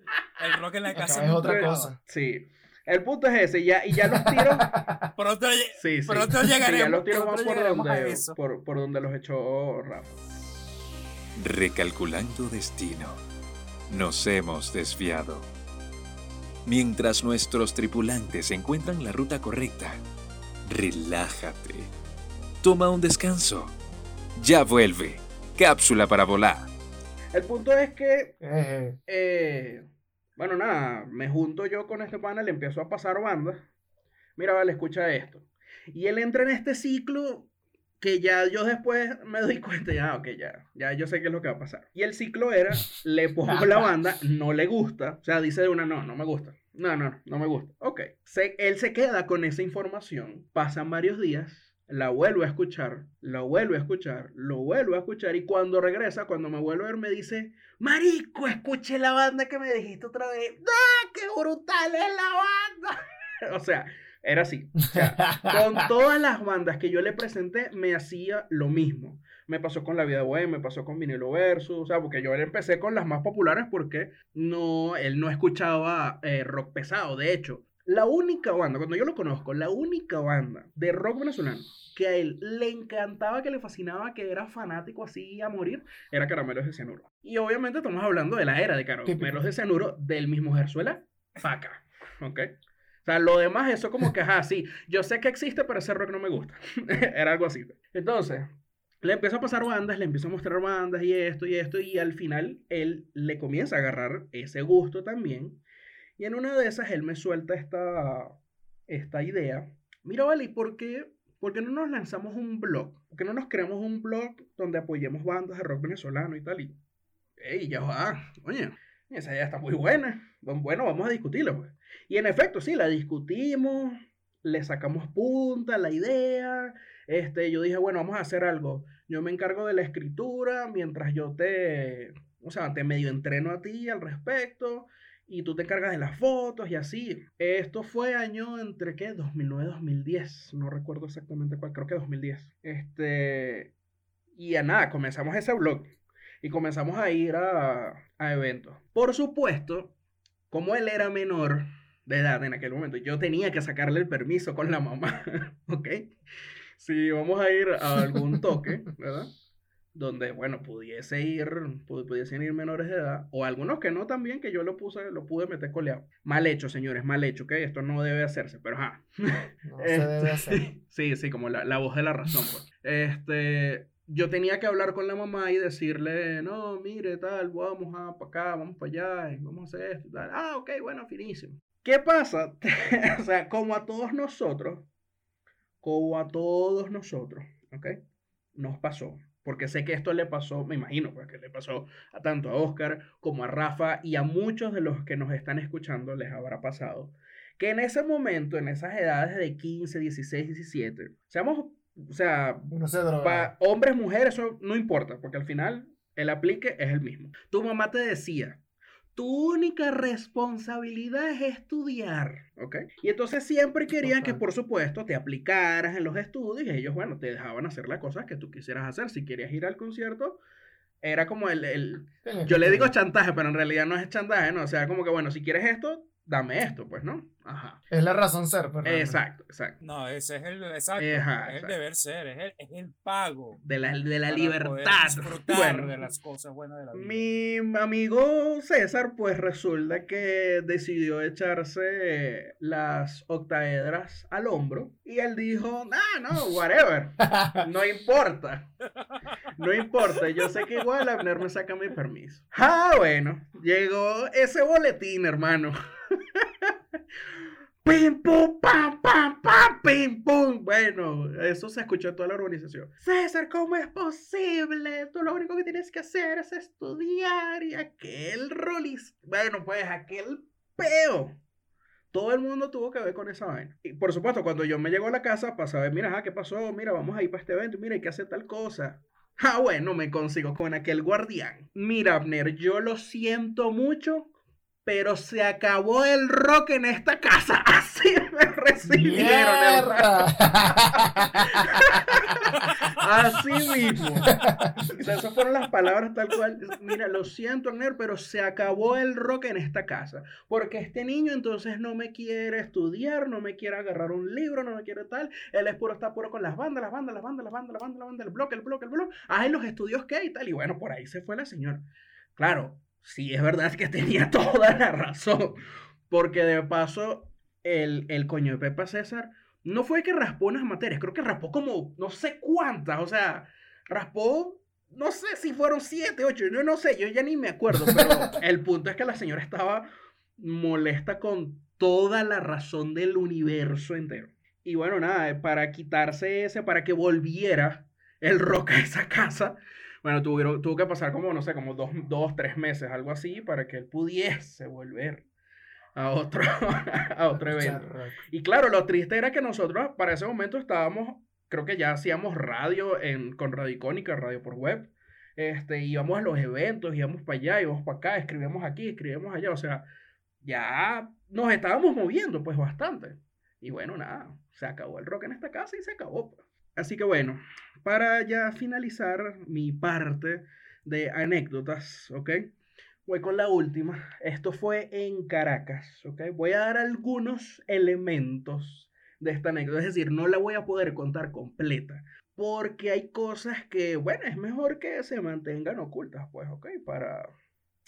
el rock en la casa es no otra cosa. Sí. El punto es ese, ya, y ya los tiros. (laughs) Pronto, Sí, sí. Pronto Sí, ya llegaremos, los tiros van por llegaremos donde, por donde los echó Rafa. Recalculando destino. Nos hemos desviado. Mientras nuestros tripulantes encuentran la ruta correcta, relájate. Toma un descanso. Ya vuelve. Cápsula para volar. El punto es que Eh, bueno, nada, me junto yo con este pana, le empiezo a pasar bandas. Mira, vale, escucha esto. Y él entra en este ciclo que ya yo después me doy cuenta, ya, ok, ya, ya yo sé qué es lo que va a pasar. Y el ciclo era, le pongo la banda, no le gusta, o sea, dice de una, no, no me gusta. No, no, no, no me gusta. Ok. Se- él se queda con esa información, pasan varios días, la vuelve a escuchar, la vuelve a escuchar, lo vuelve a escuchar y cuando regresa, cuando me vuelve a ver, me dice, Marico, escuché la banda que me dijiste otra vez. ¡Ah, qué brutal es la banda! (laughs) o sea, era así. O sea, con (laughs) todas las bandas que yo le presenté, me hacía lo mismo. Me pasó con La Vida Buena, me pasó con Vinilo Versus, o sea, porque yo empecé con las más populares porque no, él no escuchaba eh, rock pesado. De hecho, la única banda, cuando yo lo conozco, la única banda de rock venezolano que a él le encantaba, que le fascinaba, que era fanático así a morir, era Caramelos de Cianuro. Y obviamente estamos hablando de la era de Caramelos de Cianuro del mismo Gersuela, Faca. ¿Ok? O sea, lo demás, eso como que, ajá, sí, yo sé que existe, pero ese rock no me gusta. (laughs) era algo así. Entonces, le empiezo a pasar bandas, le empiezo a mostrar bandas y esto y esto, y al final él le comienza a agarrar ese gusto también. Y en una de esas él me suelta esta, esta idea. Mira, vale, ¿y por qué, por qué no nos lanzamos un blog? ¿Por qué no nos creamos un blog donde apoyemos bandas de rock venezolano y tal? Y, ey, ya va, oye, esa idea está muy buena. Bueno, vamos a discutirla, pues. Y en efecto, sí, la discutimos, le sacamos punta la idea. Este, yo dije, bueno, vamos a hacer algo. Yo me encargo de la escritura mientras yo te, o sea, te medio entreno a ti al respecto y tú te encargas de las fotos y así. Esto fue año entre qué, 2009-2010, no recuerdo exactamente cuál, creo que 2010. Este, y a nada, comenzamos ese blog y comenzamos a ir a, a eventos. Por supuesto, como él era menor de edad en aquel momento, yo tenía que sacarle el permiso con la mamá, (laughs) ¿ok? Si vamos a ir a algún toque, ¿verdad? Donde, bueno, pudiese ir, pu- pudiesen ir menores de edad, o algunos que no también, que yo lo puse, lo pude meter coleado. Mal hecho, señores, mal hecho, ¿ok? Esto no debe hacerse, pero ajá. (laughs) no se debe hacer. Este, (laughs) Sí, sí, como la, la voz de la razón, pues. Este, yo tenía que hablar con la mamá y decirle, no, mire, tal, vamos a para acá, vamos para allá, vamos a hacer esto, y tal. Ah, ok, bueno, finísimo. ¿Qué pasa? (laughs) o sea, como a todos nosotros, como a todos nosotros, ¿ok? Nos pasó. Porque sé que esto le pasó, me imagino, pues que le pasó a tanto a Oscar como a Rafa y a muchos de los que nos están escuchando les habrá pasado. Que en ese momento, en esas edades de 15, 16, 17, seamos, o sea, pa- hombres, mujeres, eso no importa, porque al final el aplique es el mismo. Tu mamá te decía, tu única responsabilidad es estudiar, ¿ok? Y entonces siempre querían que, por supuesto, te aplicaras en los estudios y ellos, bueno, te dejaban hacer las cosas que tú quisieras hacer. Si querías ir al concierto, era como el, el- yo le digo chantaje, pero en realidad no es chantaje, ¿no? O sea, como que, bueno, si quieres esto, dame esto, pues, ¿no? Ajá. Es la razón ser, pues, realmente. Exacto, exacto. No, ese es el exacto. Ajá, es el exacto. deber ser, es el, es el pago. De la, de la para poder libertad. Disfrutar Bueno, de las cosas buenas de la vida. Mi amigo César, pues resulta que decidió echarse las octaedras al hombro y él dijo, ah, no, whatever, (laughs) no importa, no importa, yo sé que igual Abner me saca mi permiso. Ah, bueno, llegó ese boletín, hermano. (laughs) Pim, pum, pam, pam, pam, pim, pum. Bueno, eso se escuchó en toda la organización. César, ¿cómo es posible? Tú lo único que tienes que hacer es estudiar y aquel rolis. Bueno, pues aquel peo. Todo el mundo tuvo que ver con esa vaina. Y por supuesto, cuando yo me llego a la casa para saber, mira, ah, ¿qué pasó? Mira, vamos a ir para este evento. Mira, hay que hacer tal cosa. Ah, bueno, me consigo con aquel guardián. Mira, Abner, yo lo siento mucho, pero se acabó el rock en esta casa. (laughs) Así me recibieron. (laughs) Así (laughs) mismo. O sea, esas fueron las palabras tal cual. Mira, lo siento, Abner, pero se acabó el rock en esta casa. Porque este niño entonces no me quiere estudiar, no me quiere agarrar un libro, no me quiere tal. Él es puro, está puro con las bandas, las bandas, las bandas, las bandas, las bandas, las bandas, el bloque, el bloque, el bloque. Ay, los estudios qué y tal. Y bueno, por ahí se fue la señora. Claro, sí es verdad que tenía (laughs) toda la razón. Porque de paso, el, el coño de Pepa César no fue que raspó unas materias, creo que raspó como no sé cuántas. O sea, raspó, no sé si fueron siete, ocho, no, no sé, yo ya ni me acuerdo. Pero (laughs) el punto es que la señora estaba molesta con toda la razón del universo entero. Y bueno, nada, eh, para quitarse ese, para que volviera el rock a esa casa, bueno, tuvieron, tuvo que pasar como, no sé, como dos, dos, tres meses, algo así, para que él pudiese volver a otro, (laughs) a otro evento. Y claro, lo triste era que nosotros para ese momento estábamos, creo que ya hacíamos radio en, con Radio Icónica, radio por web. Este, íbamos a los eventos, íbamos para allá, íbamos para acá, escribíamos aquí, escribíamos allá. O sea, ya nos estábamos moviendo pues bastante. Y bueno, nada, se acabó el rock en esta casa y se acabó. pues. Así que bueno, para ya finalizar mi parte de anécdotas, ¿ok? Voy con la última. Esto fue en Caracas, ¿ok? Voy a dar algunos elementos de esta anécdota. Es decir, no la voy a poder contar completa. Porque hay cosas que, bueno, es mejor que se mantengan ocultas, pues, ¿ok? Para...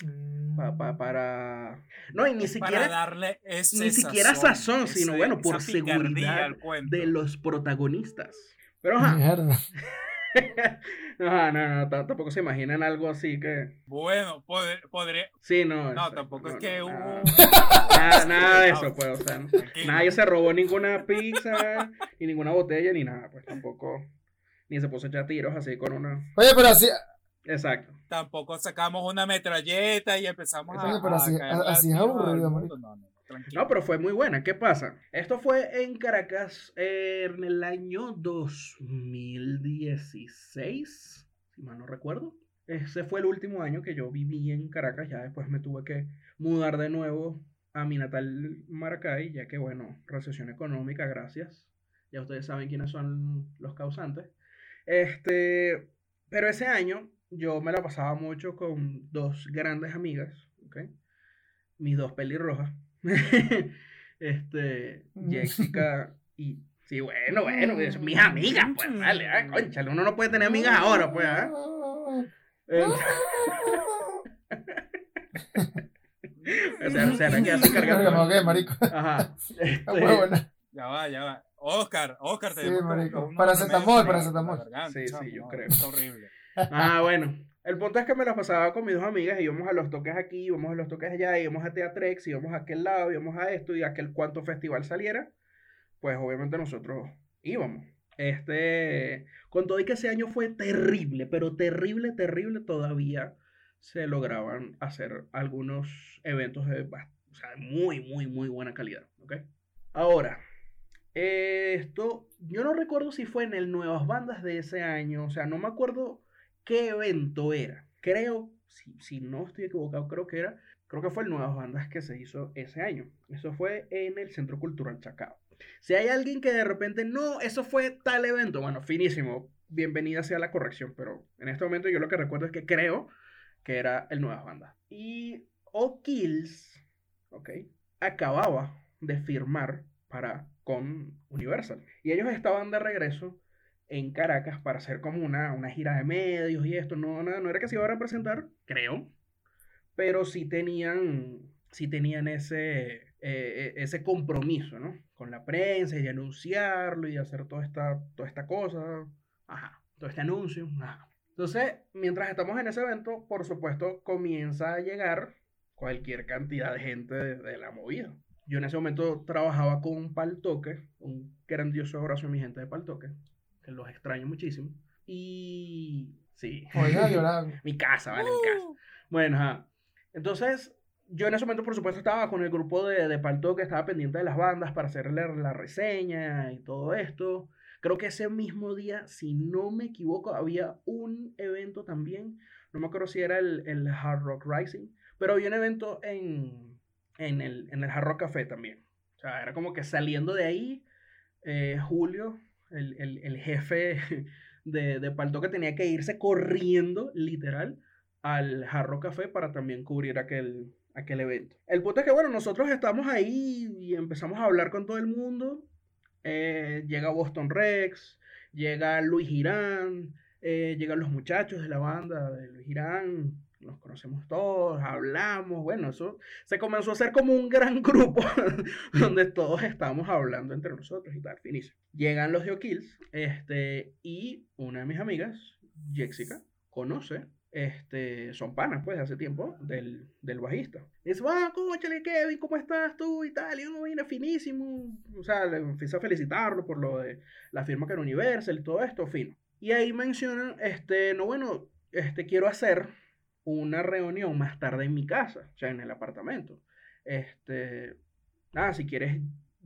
Mm. pa- pa- para... No, y ni para siquiera darle ese ni siquiera sazón, ese- sino, bueno, por seguridad de los protagonistas. Pero, ajá. (laughs) (laughs) No, no, no, tampoco se imaginan algo así que... Bueno, poder- podría. Sí, no. No, exacto, tampoco es que no, hubo. Nada, nada de No, eso, pues, o sea, (laughs) no- nadie se robó ninguna pizza, y ninguna botella, ni nada, pues tampoco, ni se puso a echar tiros así con una... Oye, pero así, Exacto. Tampoco sacamos una metralleta y empezamos a. Oye, pero así- a es aburrido, no, no, No, pero fue muy buena. ¿Qué pasa? Esto fue en Caracas en el año 2016, si mal no recuerdo. Ese fue el último año que yo viví en Caracas. Ya después me tuve que mudar de nuevo a mi natal Maracay, ya que, bueno, recesión económica, gracias. Ya ustedes saben quiénes son los causantes. Este, pero ese año yo me la pasaba mucho con dos grandes amigas, ¿ok? Mis dos pelirrojas. (laughs) este, Jessica y... Sí, bueno, bueno, es mis amigas, pues, vale, ah, conchale, uno no puede tener amigas ahora, pues, ¿ah? Eh, (laughs) (laughs) o sea, o sea, ahogué, marico. Ajá. Este. Ya va, ya va. Oscar, Oscar, te Sí, marico. Paracetamol, paracetamol. Sí, sí, yo creo. Es horrible. Ah, bueno. El punto es que me la pasaba con mis dos amigas y íbamos a los toques aquí, íbamos a los toques allá, íbamos a Teatrex, íbamos a aquel lado, íbamos a esto y a aquel cuanto festival saliera, pues obviamente nosotros íbamos. Este, con todo y que ese año fue terrible, pero terrible, terrible, todavía se lograban hacer algunos eventos de o sea, muy, muy, muy buena calidad, ¿ok? Ahora, esto, yo no recuerdo si fue en el Nuevas Bandas de ese año, o sea, no me acuerdo qué evento era. Creo, si, no estoy equivocado, creo que era, creo que fue el Nuevas Bandas que se hizo ese año. Eso fue en el Centro Cultural Chacao. Si hay alguien que de repente, no, eso fue tal evento, bueno, finísimo, bienvenida sea la corrección, pero en este momento yo lo que recuerdo es que creo que era el Nuevas Bandas. Y O'Kills, ok, acababa de firmar para con Universal. Y ellos estaban de regreso en Caracas para hacer como una, una gira de medios y esto. No, no, no era que se iba a representar, creo, pero sí tenían, sí tenían ese, eh, eh, ese compromiso, ¿no? Con la prensa y de anunciarlo y de hacer toda esta, toda esta cosa. Ajá, todo este anuncio. Entonces, mientras estamos en ese evento, por supuesto, comienza a llegar cualquier cantidad de gente de, la movida. Yo en ese momento trabajaba con Paltoque, un grandioso abrazo a mi gente de Paltoque, que los extraño muchísimo. Y sí. Oiga, (laughs) mi casa, vale, mi casa. Bueno, ajá. Entonces, yo en ese momento, por supuesto, estaba con el grupo de, de Paltoque, estaba pendiente de las bandas para hacerle la reseña y todo esto. Creo que ese mismo día, si no me equivoco, había un evento también. No me acuerdo si era el, el Hard Rock Rising, pero había un evento en, en, el, en el Hard Rock Café también. O sea, era como que saliendo de ahí, eh, Julio, el, el, el, jefe (laughs) de, de Paltoque, tenía que irse corriendo, literal, al Jarro Café para también cubrir aquel, aquel evento. El punto es que, bueno, nosotros estamos ahí y empezamos a hablar con todo el mundo. Eh, llega Boston Rex, llega Luis Girán, eh, llegan los muchachos de la banda de Luis Girán, nos conocemos todos, hablamos, bueno, eso se comenzó a hacer como un gran (laughs) grupo (laughs) donde todos estamos hablando entre nosotros y tal, finísimo. Llegan los de este, y una de mis amigas, Jessica, conoce este, son panas, pues, hace tiempo, del, del bajista. Y dice, ah, cóchale, Kevin, ¿cómo estás tú? Y tal, y uno viene finísimo. O sea, le empieza a felicitarlo por lo de la firma que era Universal y todo esto, fino. Y ahí mencionan, este, no, bueno, este, quiero hacer una reunión más tarde en mi casa, o sea, en el apartamento. Este, nada, si quieres,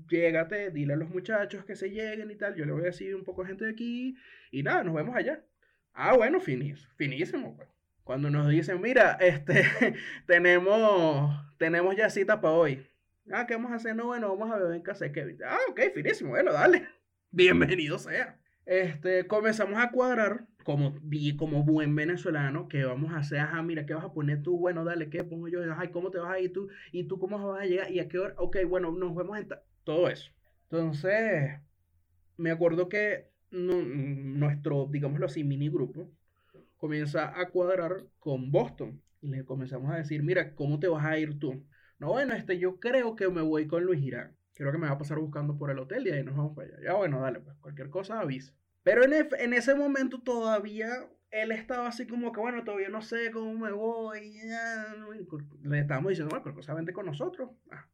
llégate, dile a los muchachos que se lleguen y tal. Yo le voy a decir un poco de gente de aquí y nada, nos vemos allá. Ah, bueno, finísimo, finísimo, pues cuando nos dicen, mira, este, (laughs) tenemos, tenemos ya cita para hoy. Ah, ¿qué vamos a hacer? No, bueno, vamos a beber en casa de Kevin. Ah, ok, finísimo, bueno, dale. (laughs) Bienvenido sea. Este, comenzamos a cuadrar como, como buen venezolano, que vamos a hacer, ajá, mira, ¿qué vas a poner tú? Bueno, dale, ¿qué pongo yo? Ay, ¿cómo te vas a ir tú? ¿Y tú cómo vas a llegar? ¿Y a qué hora? Ok, bueno, nos vemos en... Todo eso. Entonces, me acuerdo que nuestro, digámoslo así, mini grupo, comienza a cuadrar con Boston. Y le comenzamos a decir, mira, ¿cómo te vas a ir tú? No, bueno, este, yo creo que me voy con Luis Girán. Creo que me va a pasar buscando por el hotel y ahí nos vamos para allá. Ya, bueno, dale, pues cualquier cosa avisa. Pero en, en ese momento todavía él estaba así como que, bueno, todavía no sé cómo me voy. le estábamos diciendo, bueno, cualquier cosa vente con nosotros. Ah.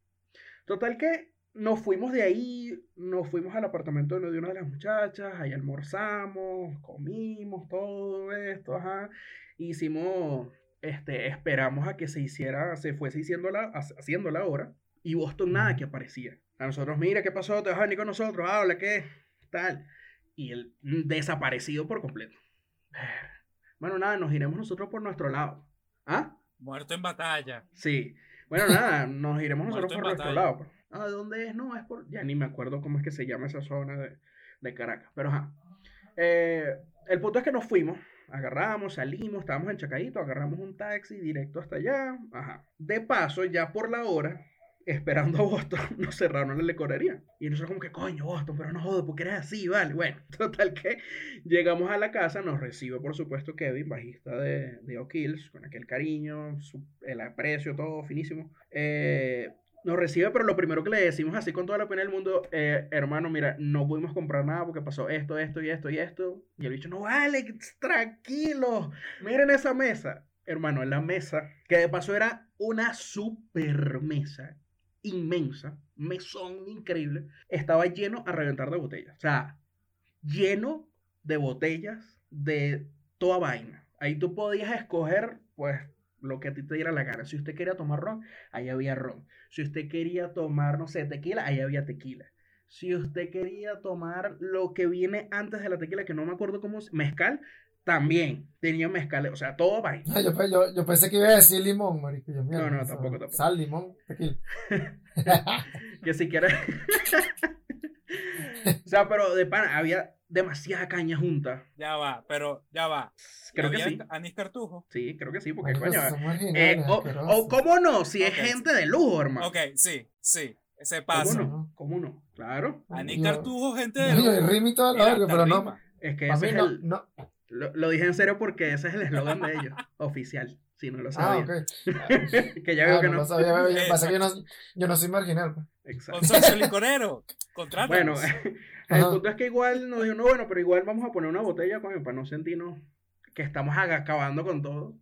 Total que nos fuimos de ahí, nos fuimos al apartamento de una de las muchachas, ahí almorzamos, comimos todo esto, ajá. Hicimos, este, esperamos a que se hiciera, se fuese haciendo la, haciendo la hora, y Boston nada que aparecía. A nosotros, mira, ¿qué pasó? ¿Te vas a venir con nosotros? Habla, ¿qué? Tal. Y él desaparecido por completo. (sighs) Bueno, nada, nos iremos nosotros por nuestro lado. ¿Ah? Muerto en batalla. Sí. Bueno, nada, nos iremos nosotros por nuestro lado. Ah, ¿dónde es? No, es por. Ya ni me acuerdo cómo es que se llama esa zona de, de Caracas. Pero ajá. Eh, el punto es que nos fuimos. Agarramos, salimos, estábamos en Chacadito, agarramos un taxi directo hasta allá. Ajá. De paso, ya por la hora, esperando a Boston, (laughs) nos cerraron la licorería. Y nosotros como que, coño, Boston, pero no jodas, porque eres así, vale. Bueno, (laughs) total que llegamos a la casa, nos recibe, por supuesto, Kevin, bajista de, de O'Kills, con aquel cariño, el aprecio, todo finísimo. Eh, nos recibe, pero lo primero que le decimos así con toda la pena del mundo, eh, hermano, mira, no pudimos comprar nada porque pasó esto, esto y esto y esto. Y el bicho, no vale, tranquilo, miren esa mesa. Hermano, en la mesa, que de paso era una super mesa, inmensa, mesón increíble, estaba lleno a reventar de botellas. O sea, lleno de botellas de toda vaina. Ahí tú podías escoger, pues, lo que a ti te diera la gana. Si usted quería tomar ron, ahí había ron. Si usted quería tomar, no sé, tequila, ahí había tequila. Si usted quería tomar lo que viene antes de la tequila, que no me acuerdo cómo es, mezcal, también tenía mezcal, o sea, todo vaina. Ah, yo, pe- yo- yo pensé que iba a decir limón, marico. Yo, No, no, tampoco, tampoco. Sal, limón, tequila. (laughs) Que si quieres. (laughs) o sea, pero de pana, había demasiada caña junta. Ya va, pero ya va. Creo que sí. Anís Cartujo. Sí, creo que sí, porque Marico, coño. eh, o, o cómo no, si es gente de lujo, hermano. Ok, sí, sí. Se ¿Cómo pasa. no? ¿Cómo no? Claro. Anís Yo- Cartujo, gente de Yo, lujo. Rimi la Mira, verga, hasta pero no. Es que ese mí es no, el. no. Lo, lo dije en serio porque ese es el eslogan de ellos, (laughs) oficial. Si no lo Ah, sabía. ok. (laughs) que ya veo Ah, que no no. lo sabía, bebé. Pasa que yo no, (laughs) yo no soy marginal. pues. Exacto. Consorcio licorero. Contrata. Bueno, el Ajá. punto es que igual nos dijo, no, bueno, pero igual vamos a poner una botella, coño, para no sentirnos que estamos acabando con todo.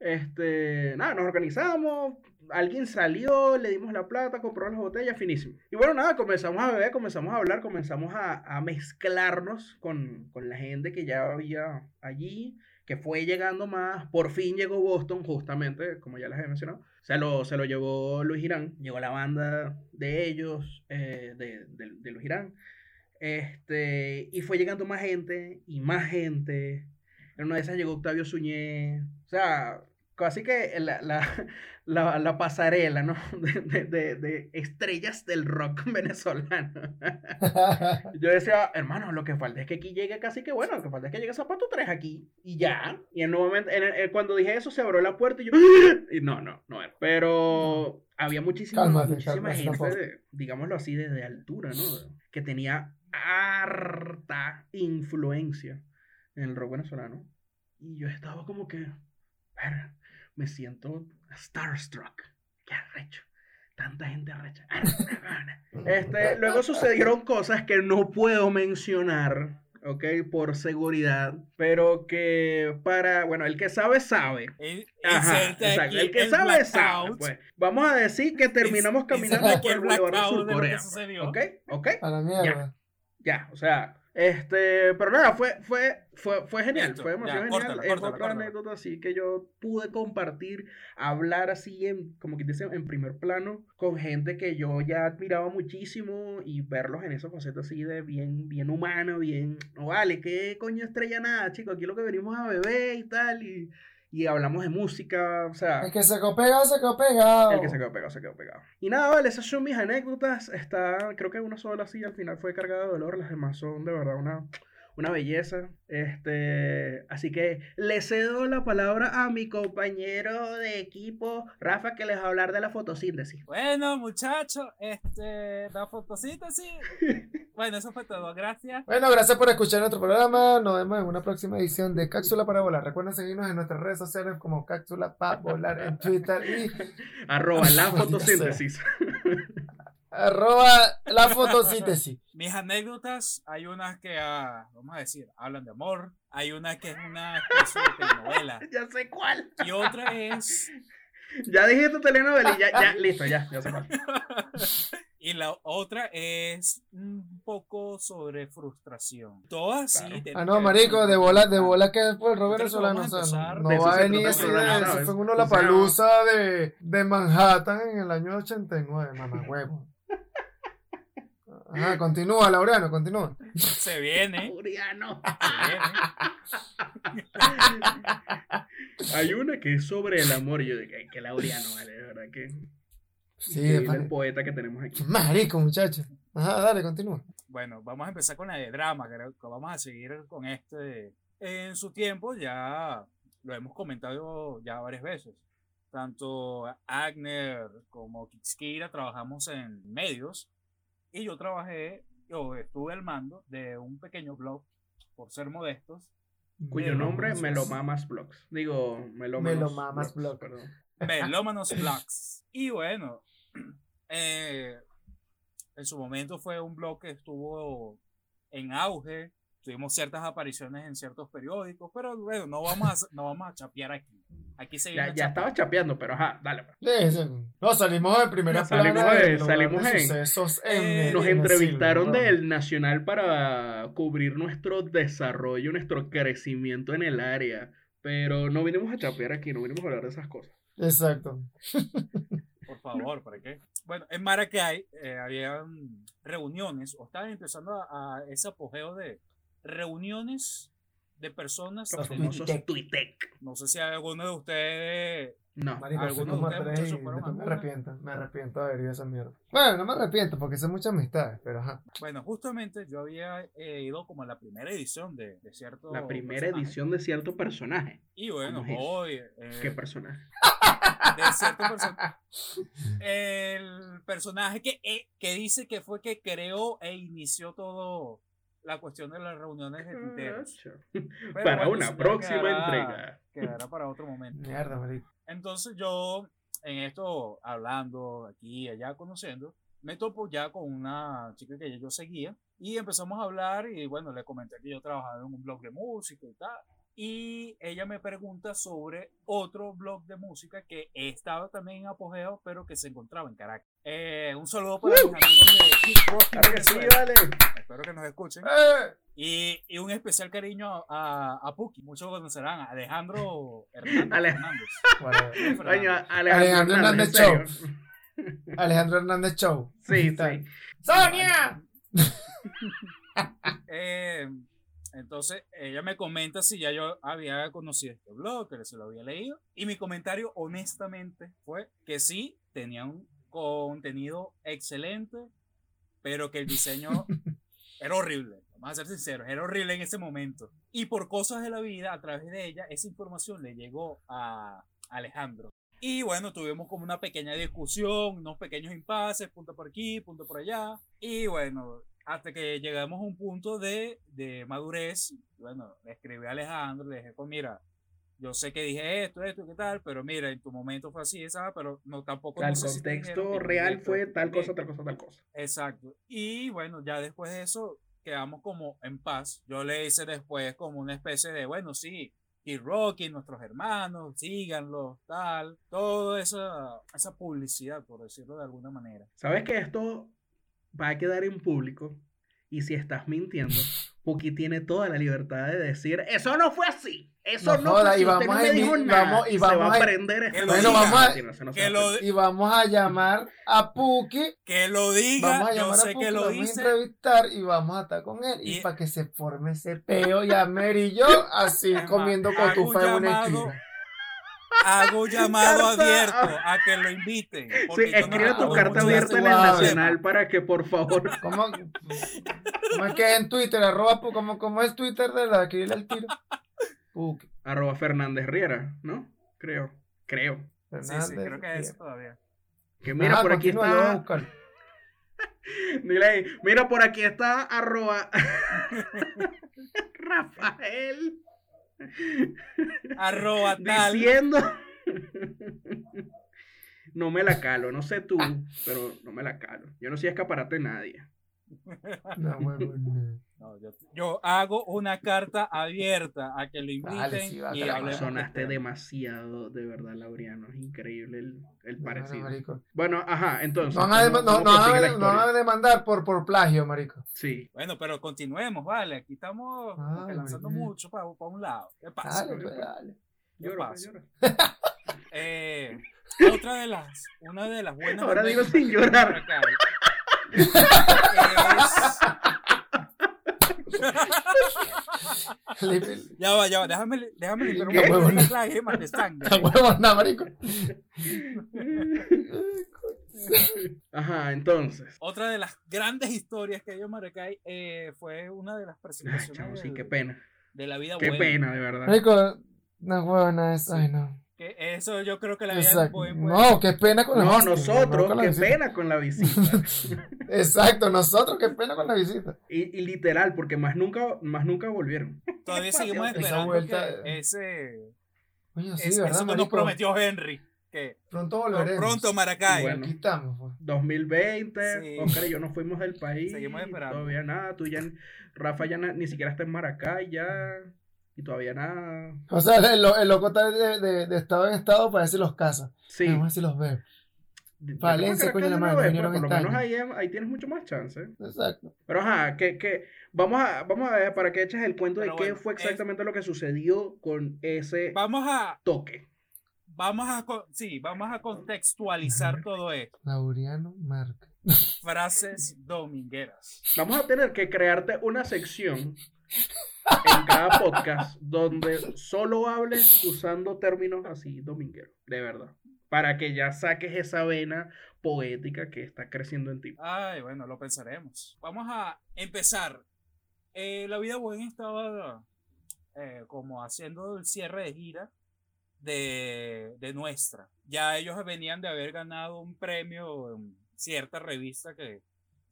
Este, nada, nos organizamos, alguien salió, le dimos la plata, compró las botellas, finísimo. Y bueno, nada, comenzamos a beber, comenzamos a hablar, comenzamos a, a mezclarnos con, con la gente que ya había allí, que fue llegando más. Por fin llegó Boston, justamente, como ya les había mencionado. Se lo, se lo llevó Luis Irán, llegó la banda de ellos, eh, de, de, de Luis Irán. Este, y fue llegando más gente y más gente. En una de esas llegó Octavio Suñé. O sea, casi que la, la, (laughs) la, la pasarela, ¿no? (laughs) De, de, de, de estrellas del rock (laughs) venezolano. Yo decía, hermano, lo que falta es que aquí llegue casi que bueno, lo que falta es que llegue Zapato 3 aquí y ya. Y en un momento, en el- en- cuando dije eso, se abrió la puerta y yo, (gasps) y no, no, no era. Pero había muchísima, Cálmate, muchísima cálmate, gente, digámoslo así, de, de altura, ¿no? Que tenía harta influencia en el rock venezolano. Y yo estaba como que, "Verga, me siento starstruck. Qué arrecho. Tanta gente arrecha. (laughs) Este, luego sucedieron cosas que no puedo mencionar, ¿ok? Por seguridad, pero que para, bueno, el que sabe, sabe. Ajá, exacto. El que sabe, sabe. Pues. Vamos a decir que terminamos caminando por el Boulevard. ¿Ok? ¿Ok? A la mierda. Ya, o sea, este, pero nada, fue, fue, fue, fue genial, Listo, fue demasiado ya, genial. es otra anécdota así que yo pude compartir, hablar así en, como que dice, en primer plano, con gente que yo ya admiraba muchísimo y verlos en esa faceta así de bien, bien humano, bien, no vale, qué coño estrella nada, chicos, aquí lo que venimos a beber y tal, y, y hablamos de música, o sea. El que se quedó pegado, se quedó pegado. El que se quedó pegado, se quedó pegado. Y nada, vale, esas son mis anécdotas. Está, creo que una sola así al final fue cargada de dolor. Las demás son de verdad una, una belleza. Este, así que le cedo la palabra a mi compañero de equipo, Rafa, que les va a hablar de la fotosíntesis. Bueno, muchachos, este, la fotosíntesis. (laughs) bueno, eso fue todo. Gracias. Bueno, gracias por escuchar nuestro programa. Nos vemos en una próxima edición de Cápsula para Volar. Recuerden seguirnos en nuestras redes sociales como Cápsula para Volar en Twitter y (laughs) Arroba la (laughs) fotosíntesis. Arroba la fotosíntesis. (laughs) Mis anécdotas, hay unas que, ah, vamos a decir, hablan de amor. Hay una que es una especie de telenovela. (laughs) ya sé cuál. Y otra es, (laughs) Ya dijiste telenovela y ya, ya, listo, ya, ya sé cuál. y la otra es un poco sobre frustración. Todas sí. Claro. Ah, no, marico, de bola, de bola que es por el que venezolano. O sea, no, va a venir así de eso. Fue en una O sea, palusa de, de Manhattan en el año 89, mamá huevo. Ajá, continúa, Laureano, continúa. Se viene. Laureano. Se viene. Hay una que es sobre el amor. Y yo dije, "Ay, que Laureano, vale, de verdad que. Sí, de el poeta que tenemos aquí. Marico, muchacho. Ajá, dale, continúa. Bueno, vamos a empezar con la de drama, creo que vamos a seguir con este. En su tiempo ya lo hemos comentado ya varias veces. Tanto Agner como Kikskira trabajamos en medios y yo trabajé, yo estuve al mando de un pequeño blog, por ser modestos. Cuyo nombre Mamas. Melomamas Blogs. Digo, Melomanos Melomamas Blogs, Blog. Perdón. Melómanos (laughs) Blogs. Y bueno, (clears throat) eh, en su momento fue un blog que estuvo en auge. Tuvimos ciertas apariciones en ciertos periódicos, pero bueno, no vamos a, no vamos a chapear aquí. Aquí seguimos Ya, ya estaba chapeando, pero ajá, dale. pues. Sí, sí. No, salimos de primera Salimos plana de- salimos de en- sucesos Eh, en Nos en entrevistaron ¿no? del Nacional para cubrir nuestro desarrollo, nuestro crecimiento en el área. Pero no vinimos a chapear aquí, no vinimos a hablar de esas cosas. Exacto. Por favor, ¿para qué? Bueno, en Maracay eh, habían reuniones, o estaban empezando a, a ese apogeo de reuniones de personas. Los famosos Tuitec. No sé si alguno de ustedes. No. Marico, Algunos somos de ustedes, y fueron me arrepiento, me arrepiento de haber ido a esa mierda. Bueno, no me arrepiento porque son muchas amistades, pero ajá. Bueno, justamente yo había eh, ido como a la primera edición de, de cierto. La primera personaje. edición de cierto personaje. Y bueno, hoy. eh, ¿Qué personaje? de cierto personaje. El personaje que, eh, que dice que fue que creó e inició todo la cuestión de las reuniones de tuiteros. (laughs) Pero Para bueno, una próxima quedará- entrega. Quedará para otro momento. Mierda. Entonces yo, en esto, hablando aquí y allá, conociendo, me topo ya con una chica que yo seguía y empezamos a hablar y bueno, le comenté que yo trabajaba en un blog de música y tal. Y ella me pregunta sobre otro blog de música que estaba también en apogeo, pero que se encontraba en Caracas. Eh, un saludo para mis amigos de Kick Rock Claro que sí, vale. Espero que nos escuchen. ¡Eh! Y, y un especial cariño a, a Puki. Muchos conocerán a Alejandro Hernández. (laughs) Alejandro Alejandro Hernández Show. Alejandro Hernández Show. Sí, sí. ¡Sonia! (laughs) Eh, entonces ella me comenta si ya yo había conocido este blog, que se lo había leído. Y mi comentario, honestamente, fue que sí, tenía un contenido excelente, pero que el diseño (laughs) era horrible. Vamos a ser sinceros, era horrible en ese momento. Y por cosas de la vida, a través de ella, esa información le llegó a Alejandro. Y bueno, tuvimos como una pequeña discusión, unos pequeños impases, punto por aquí, punto por allá. Y bueno, hasta que llegamos a un punto de, de madurez, bueno, le escribí a Alejandro, le dije, pues mira, yo sé que dije esto, esto, qué tal, pero mira, en tu momento fue así, ¿sabes? Pero no tampoco... El no sé contexto real fue tal cosa, tal cosa, tal cosa. Exacto. Y bueno, ya después de eso quedamos como en paz. Yo le hice después como una especie de, bueno, sí, y Rocky, nuestros hermanos, síganlo, tal, toda esa, esa publicidad, por decirlo de alguna manera. ¿Sabes que esto va a quedar en público? Y si estás mintiendo, Puki tiene toda la libertad de decir, eso no fue así. Eso No no, joda, y usted vamos no a dijo nada. vamos- y se vamos va a- a aprender esto. Bueno, vamos a- no se que a lo-. Y vamos a llamar a Puki. Que lo diga, Vamos a yo llamar a sé Puki, que lo vamos a hice. entrevistar y vamos a estar con él. Y, Y- para que se forme ese peo y a Mer y yo (laughs) así comiendo hago un cotufa en una llamado esquina. Hago llamado (laughs) abierto a que lo inviten. Sí, yo no escribe tu carta abierta en el. Nacional para que, por favor, (laughs) ¿Cómo, cómo es que es en Twitter? Arroba, ¿cómo, cómo es Twitter de la que el tiro? Puki. arroba Fernández Riera, ¿no? Creo, creo. Sí, sí, Fernández, creo que es eso todavía. Que mira, Ajá, por aquí está. (laughs) Dile ahí, mira, por aquí está arroba (laughs) Rafael Arroba tal. diciendo. (laughs) No me la calo, no sé tú, pero no me la calo. Yo no soy escaparate de nadie. (laughs) No, huevo, no. No, yo, yo hago una carta abierta a que lo inviten Dale, sí, y Sonaste tema. demasiado, de verdad, Laureano. Es increíble el, el parecido. marico. Bueno, ajá, entonces. No van a, ¿cómo- dem- no, a- demandar por, por plagio, marico. Sí. Bueno, pero continuemos, vale. Aquí estamos lanzando marico. mucho para, un lado. ¿Qué pasa? Dale, pues, dale. ¿Qué Lloro, pues, pasa? lloro. (laughs) Eh, otra de las, una de las buenas. Ahora digo sin llorar. (laughs) por acá es- Le- Ya va, ya va, déjame, déjame limpiar un poco huevón. las lágrimas de sangre. A huevo, nada, marico. Ajá, entonces. Otra de las grandes historias que dio Maracay eh, fue una de las Ay, presentaciones sí, del- qué pena. de la vida Qué buena. pena, de verdad. Marico, no huevo, nada de eso. Ay, no. Que eso yo creo que la vida Exacto. puede- No, qué pena con la No, hostia, nosotros, no con la qué visita. pena con la visita. (laughs) Exacto, nosotros, qué pena con la visita. Y, y literal, porque más nunca, más nunca volvieron. (laughs) Todavía seguimos Esa esperando vuelta- que ese, Coño, sí, es- ¿verdad, eso que nos prometió Henry. Que Pronto volveremos. pronto Maracay. Bueno. Aquí estamos, pues. 2020, Sí. Oscar y yo nos fuimos del país. Seguimos esperando. Todavía nada, tú ya, Rafa ya na- ni siquiera está en Maracay ya. Y todavía nada. O sea, el, el loco está de, de- de estado en estado para ver si los casa. Sí. Vamos a ver si los veo. Vete Valencia, coño, la madre, pero por lo menos ahí, ahí tienes mucho más chance. Exacto. Pero ajá, que, que vamos, a, vamos a ver para que eches el cuento de qué fue es- exactamente lo que sucedió con ese Vamos a, toque. vamos a, sí, vamos a contextualizar todo esto. Laureano Marca. Frases domingueras. Vamos a tener que crearte una sección en cada podcast donde solo hables usando términos así domingueros, de verdad. Para que ya saques esa vena poética que está creciendo en ti. Ay, bueno, lo pensaremos. Vamos a empezar. Eh, la vida buena estaba eh, como haciendo el cierre de gira de, de nuestra. Ya ellos venían de haber ganado un premio en cierta revista que,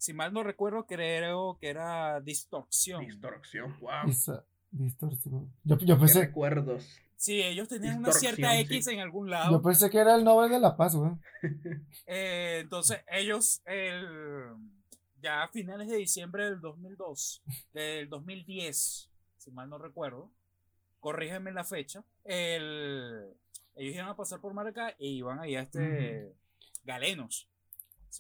si mal no recuerdo, creo que era Distorsión. Distorsión, wow. Esa distorsión. Yo, yo Qué pensé, recuerdos. Sí, ellos tenían una cierta sí. X en algún lado. yo pensé que era el Nobel de la Paz, güey. (laughs) Eh, entonces, ellos, el, ya a finales de diciembre del 2002, del 2010, si mal no recuerdo, corrígeme la fecha, el, ellos iban a pasar por Maracá e iban ahí a este Galenos,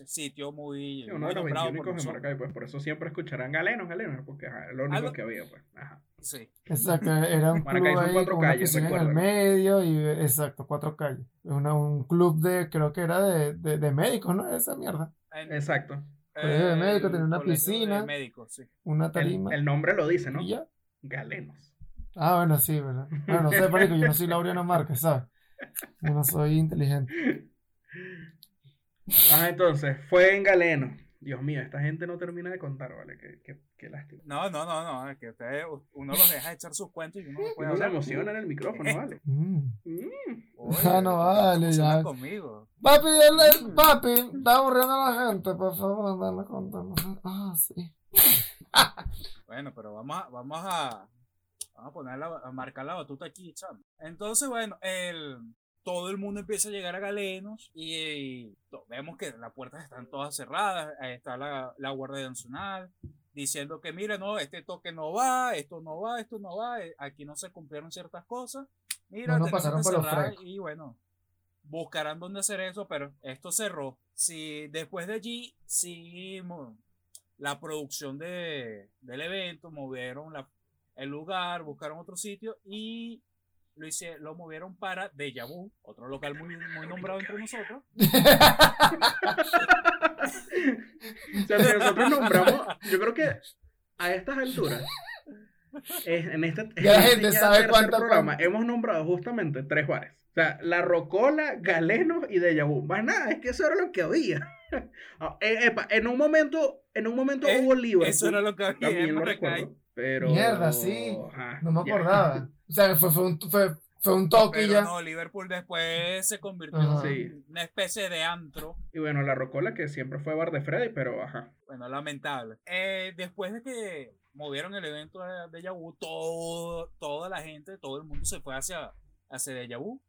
ese sitio muy, Sí, uno muy de los nombrado 21 por de nosotros. Maracay, pues por eso siempre escucharán galenos, galenos, porque ajá, es lo único Algo- que había, pues. Ajá. Sí. Exacto, (laughs) era un Maracay club son ahí cuatro calles, en el medio y exacto, cuatro calles. Una- un club de, creo que era de, de, de médicos, ¿no? Esa mierda. En- Exacto. Colegio de médicos, tenía una piscina. médicos, sí. Una El, tarima. el nombre lo dice, ¿no? y ya. Galenos. Ah, bueno, sí, ¿verdad? Bueno, no sé, (laughs) marico, yo no soy Laureano Márquez, ¿sabes? Yo no soy inteligente. (laughs) Ajá, entonces, fue en Galeno. Dios mío, esta gente no termina de contar, ¿vale? Qué, qué, qué lástima. No, no, no, no, es que ustedes, uno los deja echar sus cuentos y uno no puede Uno se emociona en el micrófono, (laughs) ¿vale? Mm. Mm. (laughs) Oye, Ah, no vale, ya. conmigo. Papi, dale, papi, está aburriendo a la gente, por favor, dale contando. Ah, sí. (laughs) Bueno, pero vamos a, vamos a, vamos a poner la- a marcar la batuta aquí, chamo. Entonces, bueno, el, todo el mundo empieza a llegar a Galenos y, vemos que las puertas están todas cerradas. Ahí está la, la Guardia Nacional diciendo que, mira, no, este toque no va, esto no va, esto no va, eh, aquí no se cumplieron ciertas cosas. Mira, No, no pasaron que por los cerrar y bueno, buscarán dónde hacer eso, pero esto cerró. Si después de allí, mo- la producción de, del evento, movieron la, el lugar, buscaron otro sitio y lo, hice, lo movieron para Deja Vu, otro local muy, muy nombrado entre nosotros. (laughs) O sea, si nosotros nombramos, yo creo que a estas alturas, es- en este, en Ya la este gente sabe cuánto- programa, hemos nombrado justamente tres bares. O sea, La Rocola, Galenos y Deja Vu. Más nada, es que eso era lo que había. (laughs) Ah, eh, epa, en un momento, en un momento Eh, hubo Liverpool. Eso era lo que había También lo recuerdo. Pero. Mierda, sí. Ajá, No me ya. acordaba. O sea, fue, fue, un, fue, fue un toque Pero ya. no, Liverpool después se convirtió Ajá. Sí. en una especie de antro. Y bueno, La Rocola, que siempre fue bar de Freddy, pero ajá. Bueno, lamentable. Eh, después de que movieron el evento de, Yahoo, todo, toda la gente, todo el mundo se fue hacia, hacia Yahoo,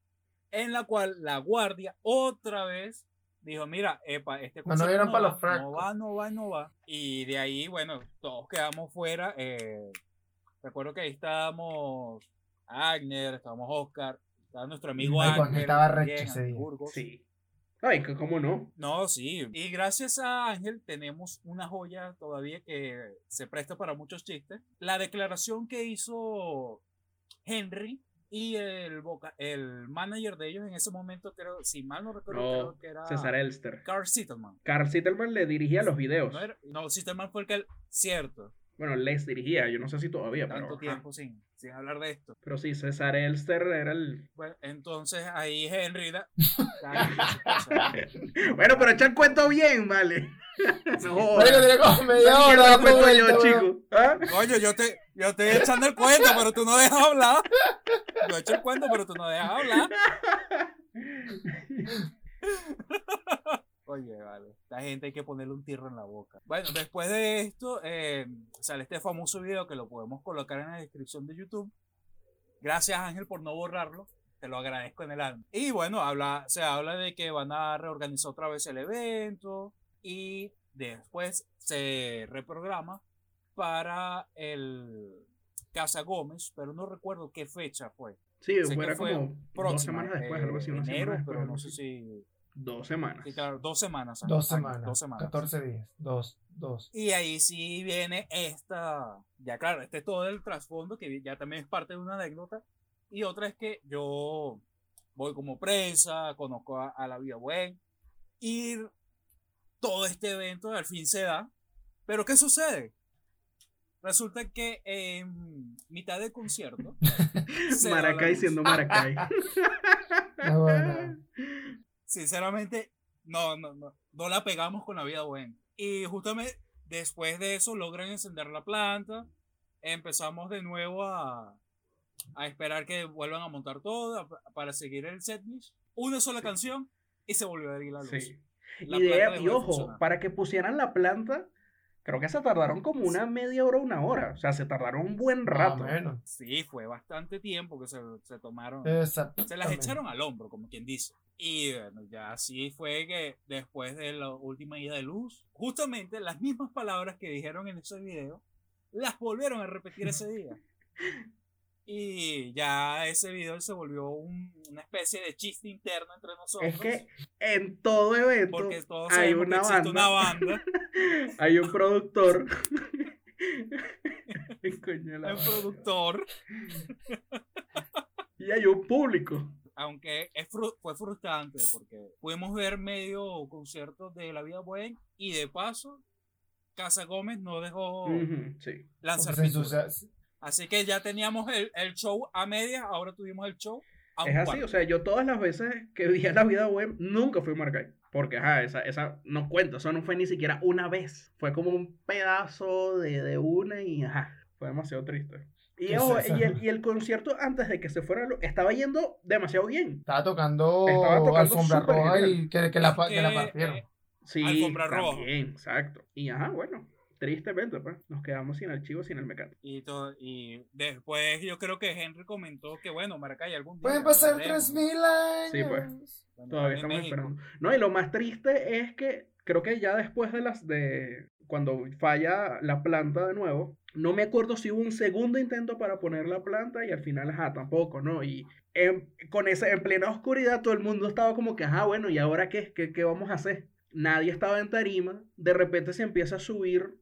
en la cual la guardia otra vez dijo, mira, epa, este No, no no, pa' va, los no va, no va, no va. Y de ahí, bueno, todos quedamos fuera. eh, recuerdo que ahí estábamos Agner, estábamos Oscar, estaba nuestro amigo Ay, Ángel. estaba recho ese día. Burgos. Sí. Ay, que cómo no. No, sí. Y gracias a Ángel tenemos una joya todavía que se presta para muchos chistes. La declaración que hizo Henry y el, voca- el manager de ellos en ese momento, creo, si mal no recuerdo, No, creo que era César Elster. Carl Sittelman. Carl Sittelman le dirigía los videos. No, era- no, Sittelman fue el que, cierto, Bueno, les dirigía, yo no sé si todavía, pero. tanto ajá. tiempo sin, sin hablar de esto. Pero sí, César Elster era el. Bueno, entonces ahí Henry da- (laughs) bueno, pero echa el cuento bien, vale. (laughs) no, tiene como media hora cuento yo, chico. ¿Ah? Coño, yo te, yo estoy echando el cuento, pero tú no dejas hablar. Yo echo el cuento, pero tú no dejas hablar. (laughs) Oye, vale. Esta gente hay que ponerle un tirro en la boca. Bueno, después de esto, eh, sale este famoso video que lo podemos colocar en la descripción de YouTube. Gracias, Ángel, por no borrarlo. Te lo agradezco en el alma. Y bueno, habla, se habla de que van a reorganizar otra vez el evento y después se reprograma para el Casa Gómez, pero no recuerdo qué fecha fue. Sí, fuera fue como dos Próxima, semanas después, eh, algo así. Una enero, semana después, pero no sé si. Dos semanas. sí, claro, dos semanas. Dos ajá, semanas. Dos semanas. 14 días. Dos. Dos. Y ahí sí viene esta, ya claro, este es todo el trasfondo que ya también es parte de una anécdota. Y otra es que yo voy como prensa, conozco a, a la Vida Buen y todo este evento al fin se da. Pero ¿qué sucede? Resulta que en mitad del concierto. (laughs) Maracay siendo Maracay. (laughs) Ah, bueno. (laughs) Sinceramente, no, no, no, no la pegamos con la vida buena. Y justamente después de eso logran encender la planta. Empezamos de nuevo a, a esperar que vuelvan a montar todo a- para seguir el setlist. Una sola canción y se volvió a ir la luz. Sí. La Y, de- y ojo, funcionar. para que pusieran la planta, creo que se tardaron como una media hora, una hora. O sea, se tardaron un buen rato. Sí, fue bastante tiempo que se, se tomaron. Se las echaron al hombro, como quien dice. Y bueno, ya así fue que después de la última ida de luz, justamente las mismas palabras que dijeron en ese video, las volvieron a repetir ese día. (laughs) Y ya ese video se volvió un- una especie de chiste interno entre nosotros. Es que en todo evento porque todos hay una banda. una banda, (laughs) hay un productor. (laughs) Coño, un productor, Y hay un público. Aunque es fru- fue frustrante porque pudimos ver medio concierto de La Vida Buena y de paso Casa Gómez no dejó Ujú, sí. lanzar Así que ya teníamos el, el show a media, ahora tuvimos el show a un Es así, cuarto. o sea, yo todas las veces que vi a la vida web nunca fui a Maracay. Porque, ajá, esa, esa no cuenta, eso no fue ni siquiera una vez. Fue como un pedazo de, de una y, ajá, fue demasiado triste. Y, ¿Qué es ojo, eso? y, el, y el concierto antes de que se fuera, lo- estaba yendo demasiado bien. Estaba tocando, Estaba tocando alfombra roja y que, que la, Es que la que, partieron. eh, Sí, Alfombra roja. también, exacto. Y, ajá, bueno, tristemente, pues, nos quedamos sin archivo, sin el mecánico. y, todo, y después yo creo que Henry comentó que bueno, Maracay algún día. Pueden pasar volveremos. 3000 años. Sí, pues. Bueno, Todavía estamos México. esperando. No, y lo más triste es que creo que ya después de las de cuando falla la planta de nuevo, no me acuerdo si hubo un segundo intento para poner la planta y al final, ajá, tampoco, ¿no? Y en, con en plena oscuridad todo el mundo estaba como que, ajá, bueno, ¿y ahora qué? ¿Qué, qué vamos a hacer? Nadie estaba en tarima, de repente se empieza a subir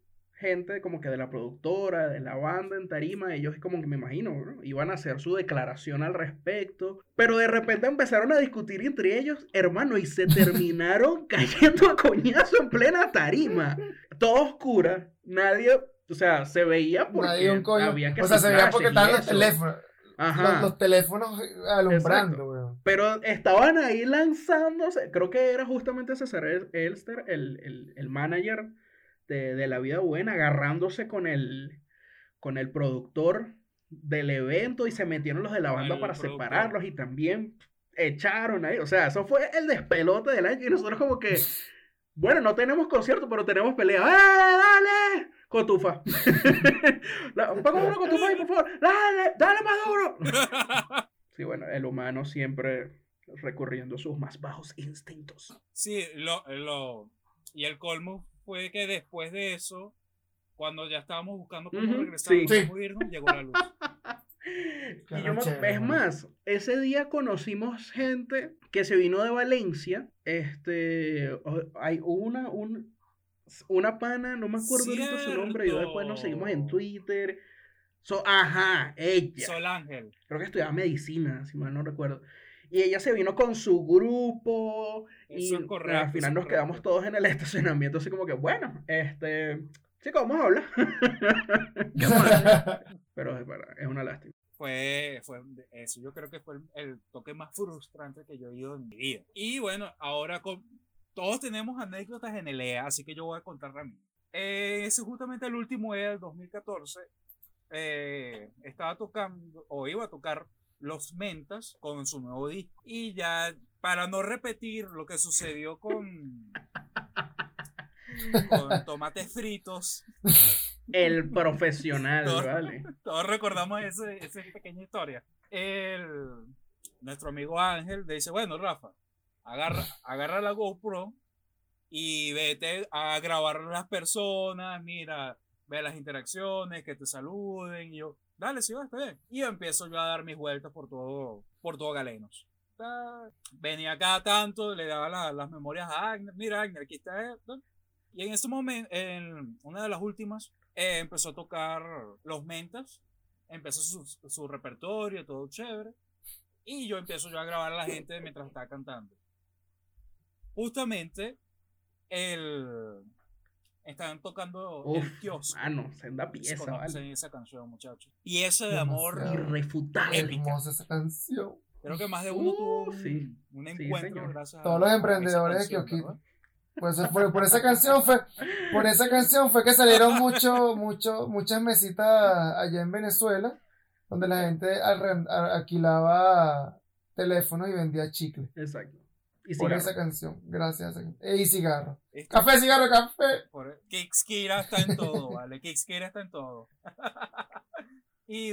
gente como que de la productora, de la banda en tarima, ellos como que me imagino, ¿no? iban a hacer su declaración al respecto, pero de repente empezaron a discutir entre ellos, hermano, y se terminaron (laughs) cayendo a coñazo en plena tarima, todo oscura, nadie, o sea, se veía porque Nadie un coño. había que o sea, se veía porque estaban los teléfonos. Ajá. Los, los teléfonos alumbrando, weón. Pero estaban ahí lanzándose. Creo que era justamente César El- Elster, el, el, el manager de, de La Vida Buena, agarrándose con el, con el productor del evento y se metieron los de la banda El para productor. separarlos y también echaron ahí. O sea, eso fue el despelote del año y nosotros como que, (laughs) bueno, no tenemos concierto, pero tenemos pelea. ¡Eh, dale! Cotufa. (laughs) La- Ponga una cotufa ahí, por favor. Dale, dale más duro. (laughs) Sí, bueno, el humano siempre recurriendo a sus más bajos instintos. Sí, lo, lo, y el colmo fue que después de eso, cuando ya estábamos buscando cómo Ujú, regresar, sí. cómo irnos, llegó la luz. (laughs) Y yo chévere, es más, ese día conocimos gente que se vino de Valencia. Este, hay una, un- una pana, no me acuerdo ahorita su nombre, y después nos seguimos en. Twitter. So, ajá, ella. Sol Ángel. Creo que estudiaba medicina, si mal no recuerdo. Y ella se vino con su grupo y Eso es correcto, al final nos quedamos correcto. todos en el (laughs) estacionamiento así como que, bueno, este, chicos, vamos a hablar. (laughs) (laughs) Pero es verdad, es una lástima. Fue, fue eso, yo creo que fue el, el toque más frustrante que yo he ido en mi vida. Y bueno, ahora con, todos tenemos anécdotas en el EA, así que yo voy a contar la mía. Eh, ese es justamente el último EA del 2014. Eh, estaba tocando, o iba a tocar Los Mentas con su nuevo disco. Y ya, para no repetir lo que sucedió con, con tomates fritos, El profesional, Todo- ¿vale? todos recordamos ese, esa pequeña historia. El, nuestro amigo Ángel dice, bueno, Rafa, agarra, (laughs) agarra la GoPro y vete a grabar a las personas, mira, ve las interacciones, que te saluden, y yo, dale, sí, va, está bien. Y yo empiezo yo a dar mis vueltas por todo, por todo Galenos. Venía cada tanto, le daba la- las memorias a Agner, mira Agner, aquí está esto. Y en ese momento, en una de las últimas, eh, empezó a tocar los mentas, empezó su, su repertorio, todo chévere, y yo empiezo yo a grabar a la gente mientras estaba cantando. Justamente, el, Están tocando Uf, el kiosco. Mano, senda Se pieza, vale. esa canción, muchachos. Y eso de amor. Irrefutable. Hermosa esa canción. creo que más de uno Uh, tuvo un, sí. un Sí, encuentro gracias a Todos los emprendedores de Kiosquito. Pues por, por esa canción fue, por esa canción fue que salieron mucho, mucho, muchas mesitas allá en Venezuela, donde la gente alquilaba teléfonos y vendía chicle. Exacto. Y Por cigarro. esa canción, gracias. a eh, Y cigarro. Este- Café, cigarro, café. Por Kixkira está en todo, ¿vale? Kixkira está en todo. (laughs) y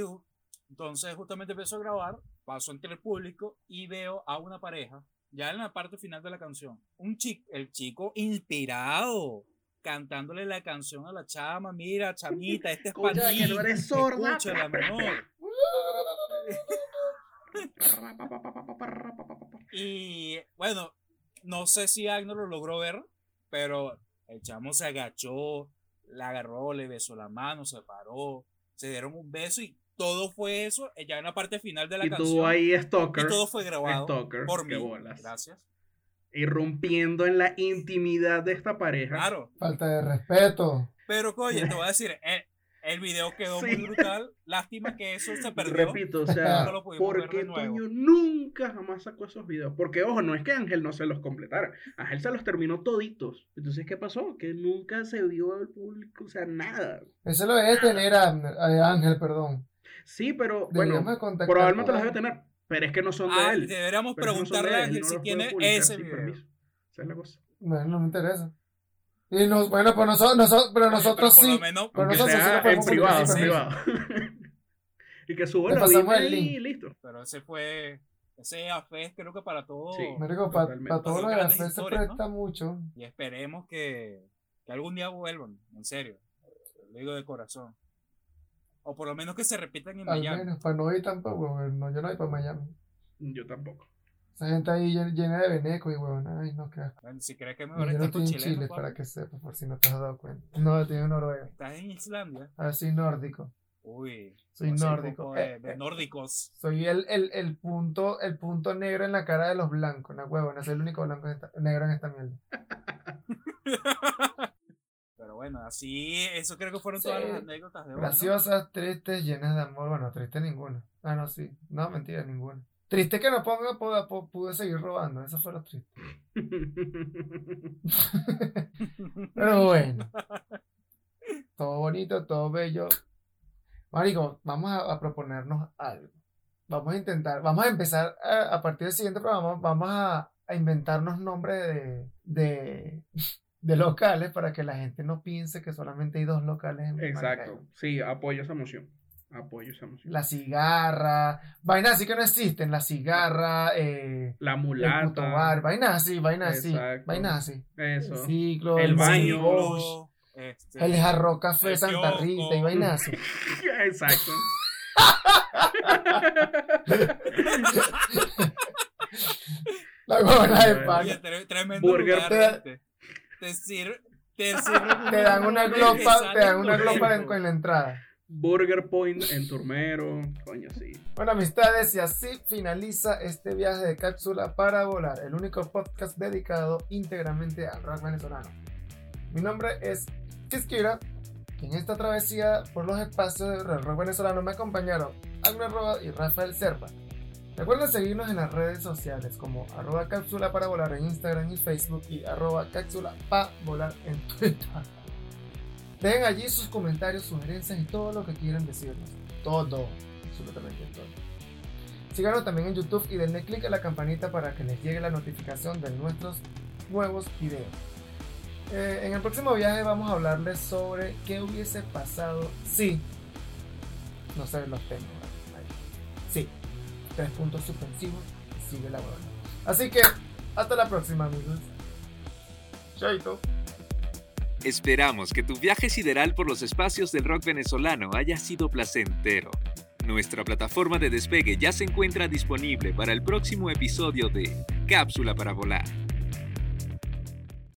entonces justamente empezó a grabar, paso entre el público y veo a una pareja, ya en la parte final de la canción, un chico, el chico inspirado, cantándole la canción a la chama, mira, chamita, este es para ti, que no eres sorda. escúchala, menor. (laughs) Y bueno, no sé si Agno lo logró ver, pero el chamo se agachó, la agarró, le besó la mano, se paró, se dieron un beso y todo fue eso eh, ya en la parte final de la Y canción. tú ahí, y Stalker, todo fue grabado Stalker, por qué mí. bolas. Gracias. irrumpiendo en la intimidad de esta pareja. Claro. Falta de respeto. Pero oye, te voy a decir, eh, el video quedó Sí. muy brutal. Lástima que eso se perdió. Repito, o sea, No porque. Toño nunca jamás sacó esos videos. Porque, ojo, no es que Ángel no se los completara. Ángel se los terminó toditos. Entonces, ¿qué pasó? Que nunca se vio al público, o sea, nada. Eso lo debe tener a, a Ángel, perdón. Sí, pero, Deberíamos bueno, probablemente los debe tener. Pero es que no son de Ah, él. deberíamos no preguntarle a Ángel no si tiene ese video. Esa es la cosa. Bueno, no me interesa. Y nos, bueno, pues nosotros, nosotros pero nosotros por lo sí. menos, Pero nosotros sí en privado, en (laughs) y que suba la vida y listo. pero ese fue, ese AFES creo que para todo. Sí. Marico, para todo lo de fe se presta mucho. Y esperemos que, que algún día vuelvan, en serio. Lo digo de corazón. O por lo menos que se repitan en Al Miami. menos, para no ir tampoco, weón. No, yo no voy para Miami. Yo tampoco. Esa gente ahí llena, de veneco y weón. Ay, no, qué asco. Bueno, si crees que Y mejor estar con chilenos, Chile, para que sepas, por si no te has dado cuenta. No, en Noruega. Estás en Islandia. Ahora soy nórdico. Uy. Soy nórdico. de, Eh, de eh, nórdicos. Soy el, el, el punto, el punto negro en la cara de los blancos, no huevo, no soy el único blanco en esta- negro en esta mierda. (laughs) Pero bueno, así, eso creo que fueron Sí. todas las anécdotas de hoy. ¿no? Graciosas, tristes, llenas de amor. Bueno, triste ninguna. Ah, no, sí. No, mentira, ninguna. Triste que no ponga, pude, pu- pude seguir robando. Eso fue lo triste. (laughs) Pero bueno. Todo bonito, todo bello. Marico, vamos a, a proponernos algo. Vamos a intentar, vamos a empezar a, a partir del siguiente programa, vamos a, a inventarnos nombres de, de, de locales para que la gente no piense que solamente hay dos locales en Exacto. Maracaibo. Sí, apoyo esa moción. Apoyo esa. La cigarra, vainas así que no existen, la cigarra, eh, La el mulata. bar, vainas así, vainas así, vainas así. Eso. El ciclo, El baño. Bosch, este, el jarro café el Santa. Rita y vainas así. (laughs) Exacto. La huevona de tre- tremendo Burger lugar, te-. Te sirve, te (laughs) sirven Te dan una glopa, te dan una glopa en, en la entrada. Burger Point en Turmero. Coño, sí. Bueno, amistades, y así finaliza este viaje de cápsula para volar, el único podcast dedicado íntegramente al rock venezolano. Mi nombre es Quisquira, y en esta travesía por los espacios del rock venezolano me acompañaron Agnes Roa y Rafael Serpa. Recuerden seguirnos en las redes sociales como arroba cápsula para volar en Instagram y Facebook y arroba cápsula para volar en Twitter. Dejen allí sus comentarios, sugerencias y todo lo que quieran decirnos. Todo, absolutamente todo. Síganos también en YouTube y denle click a la campanita para que les llegue la notificación de nuestros nuevos videos. Eh, en el próximo viaje vamos a hablarles sobre qué hubiese pasado si no sé los temas. Sí, tres puntos suspensivos sigue la buena. Así que hasta la próxima, amigos. Chaito. Esperamos que tu viaje sideral por los espacios del rock venezolano haya sido placentero. Nuestra plataforma de despegue ya se encuentra disponible para el próximo episodio de Cápsula para Volar.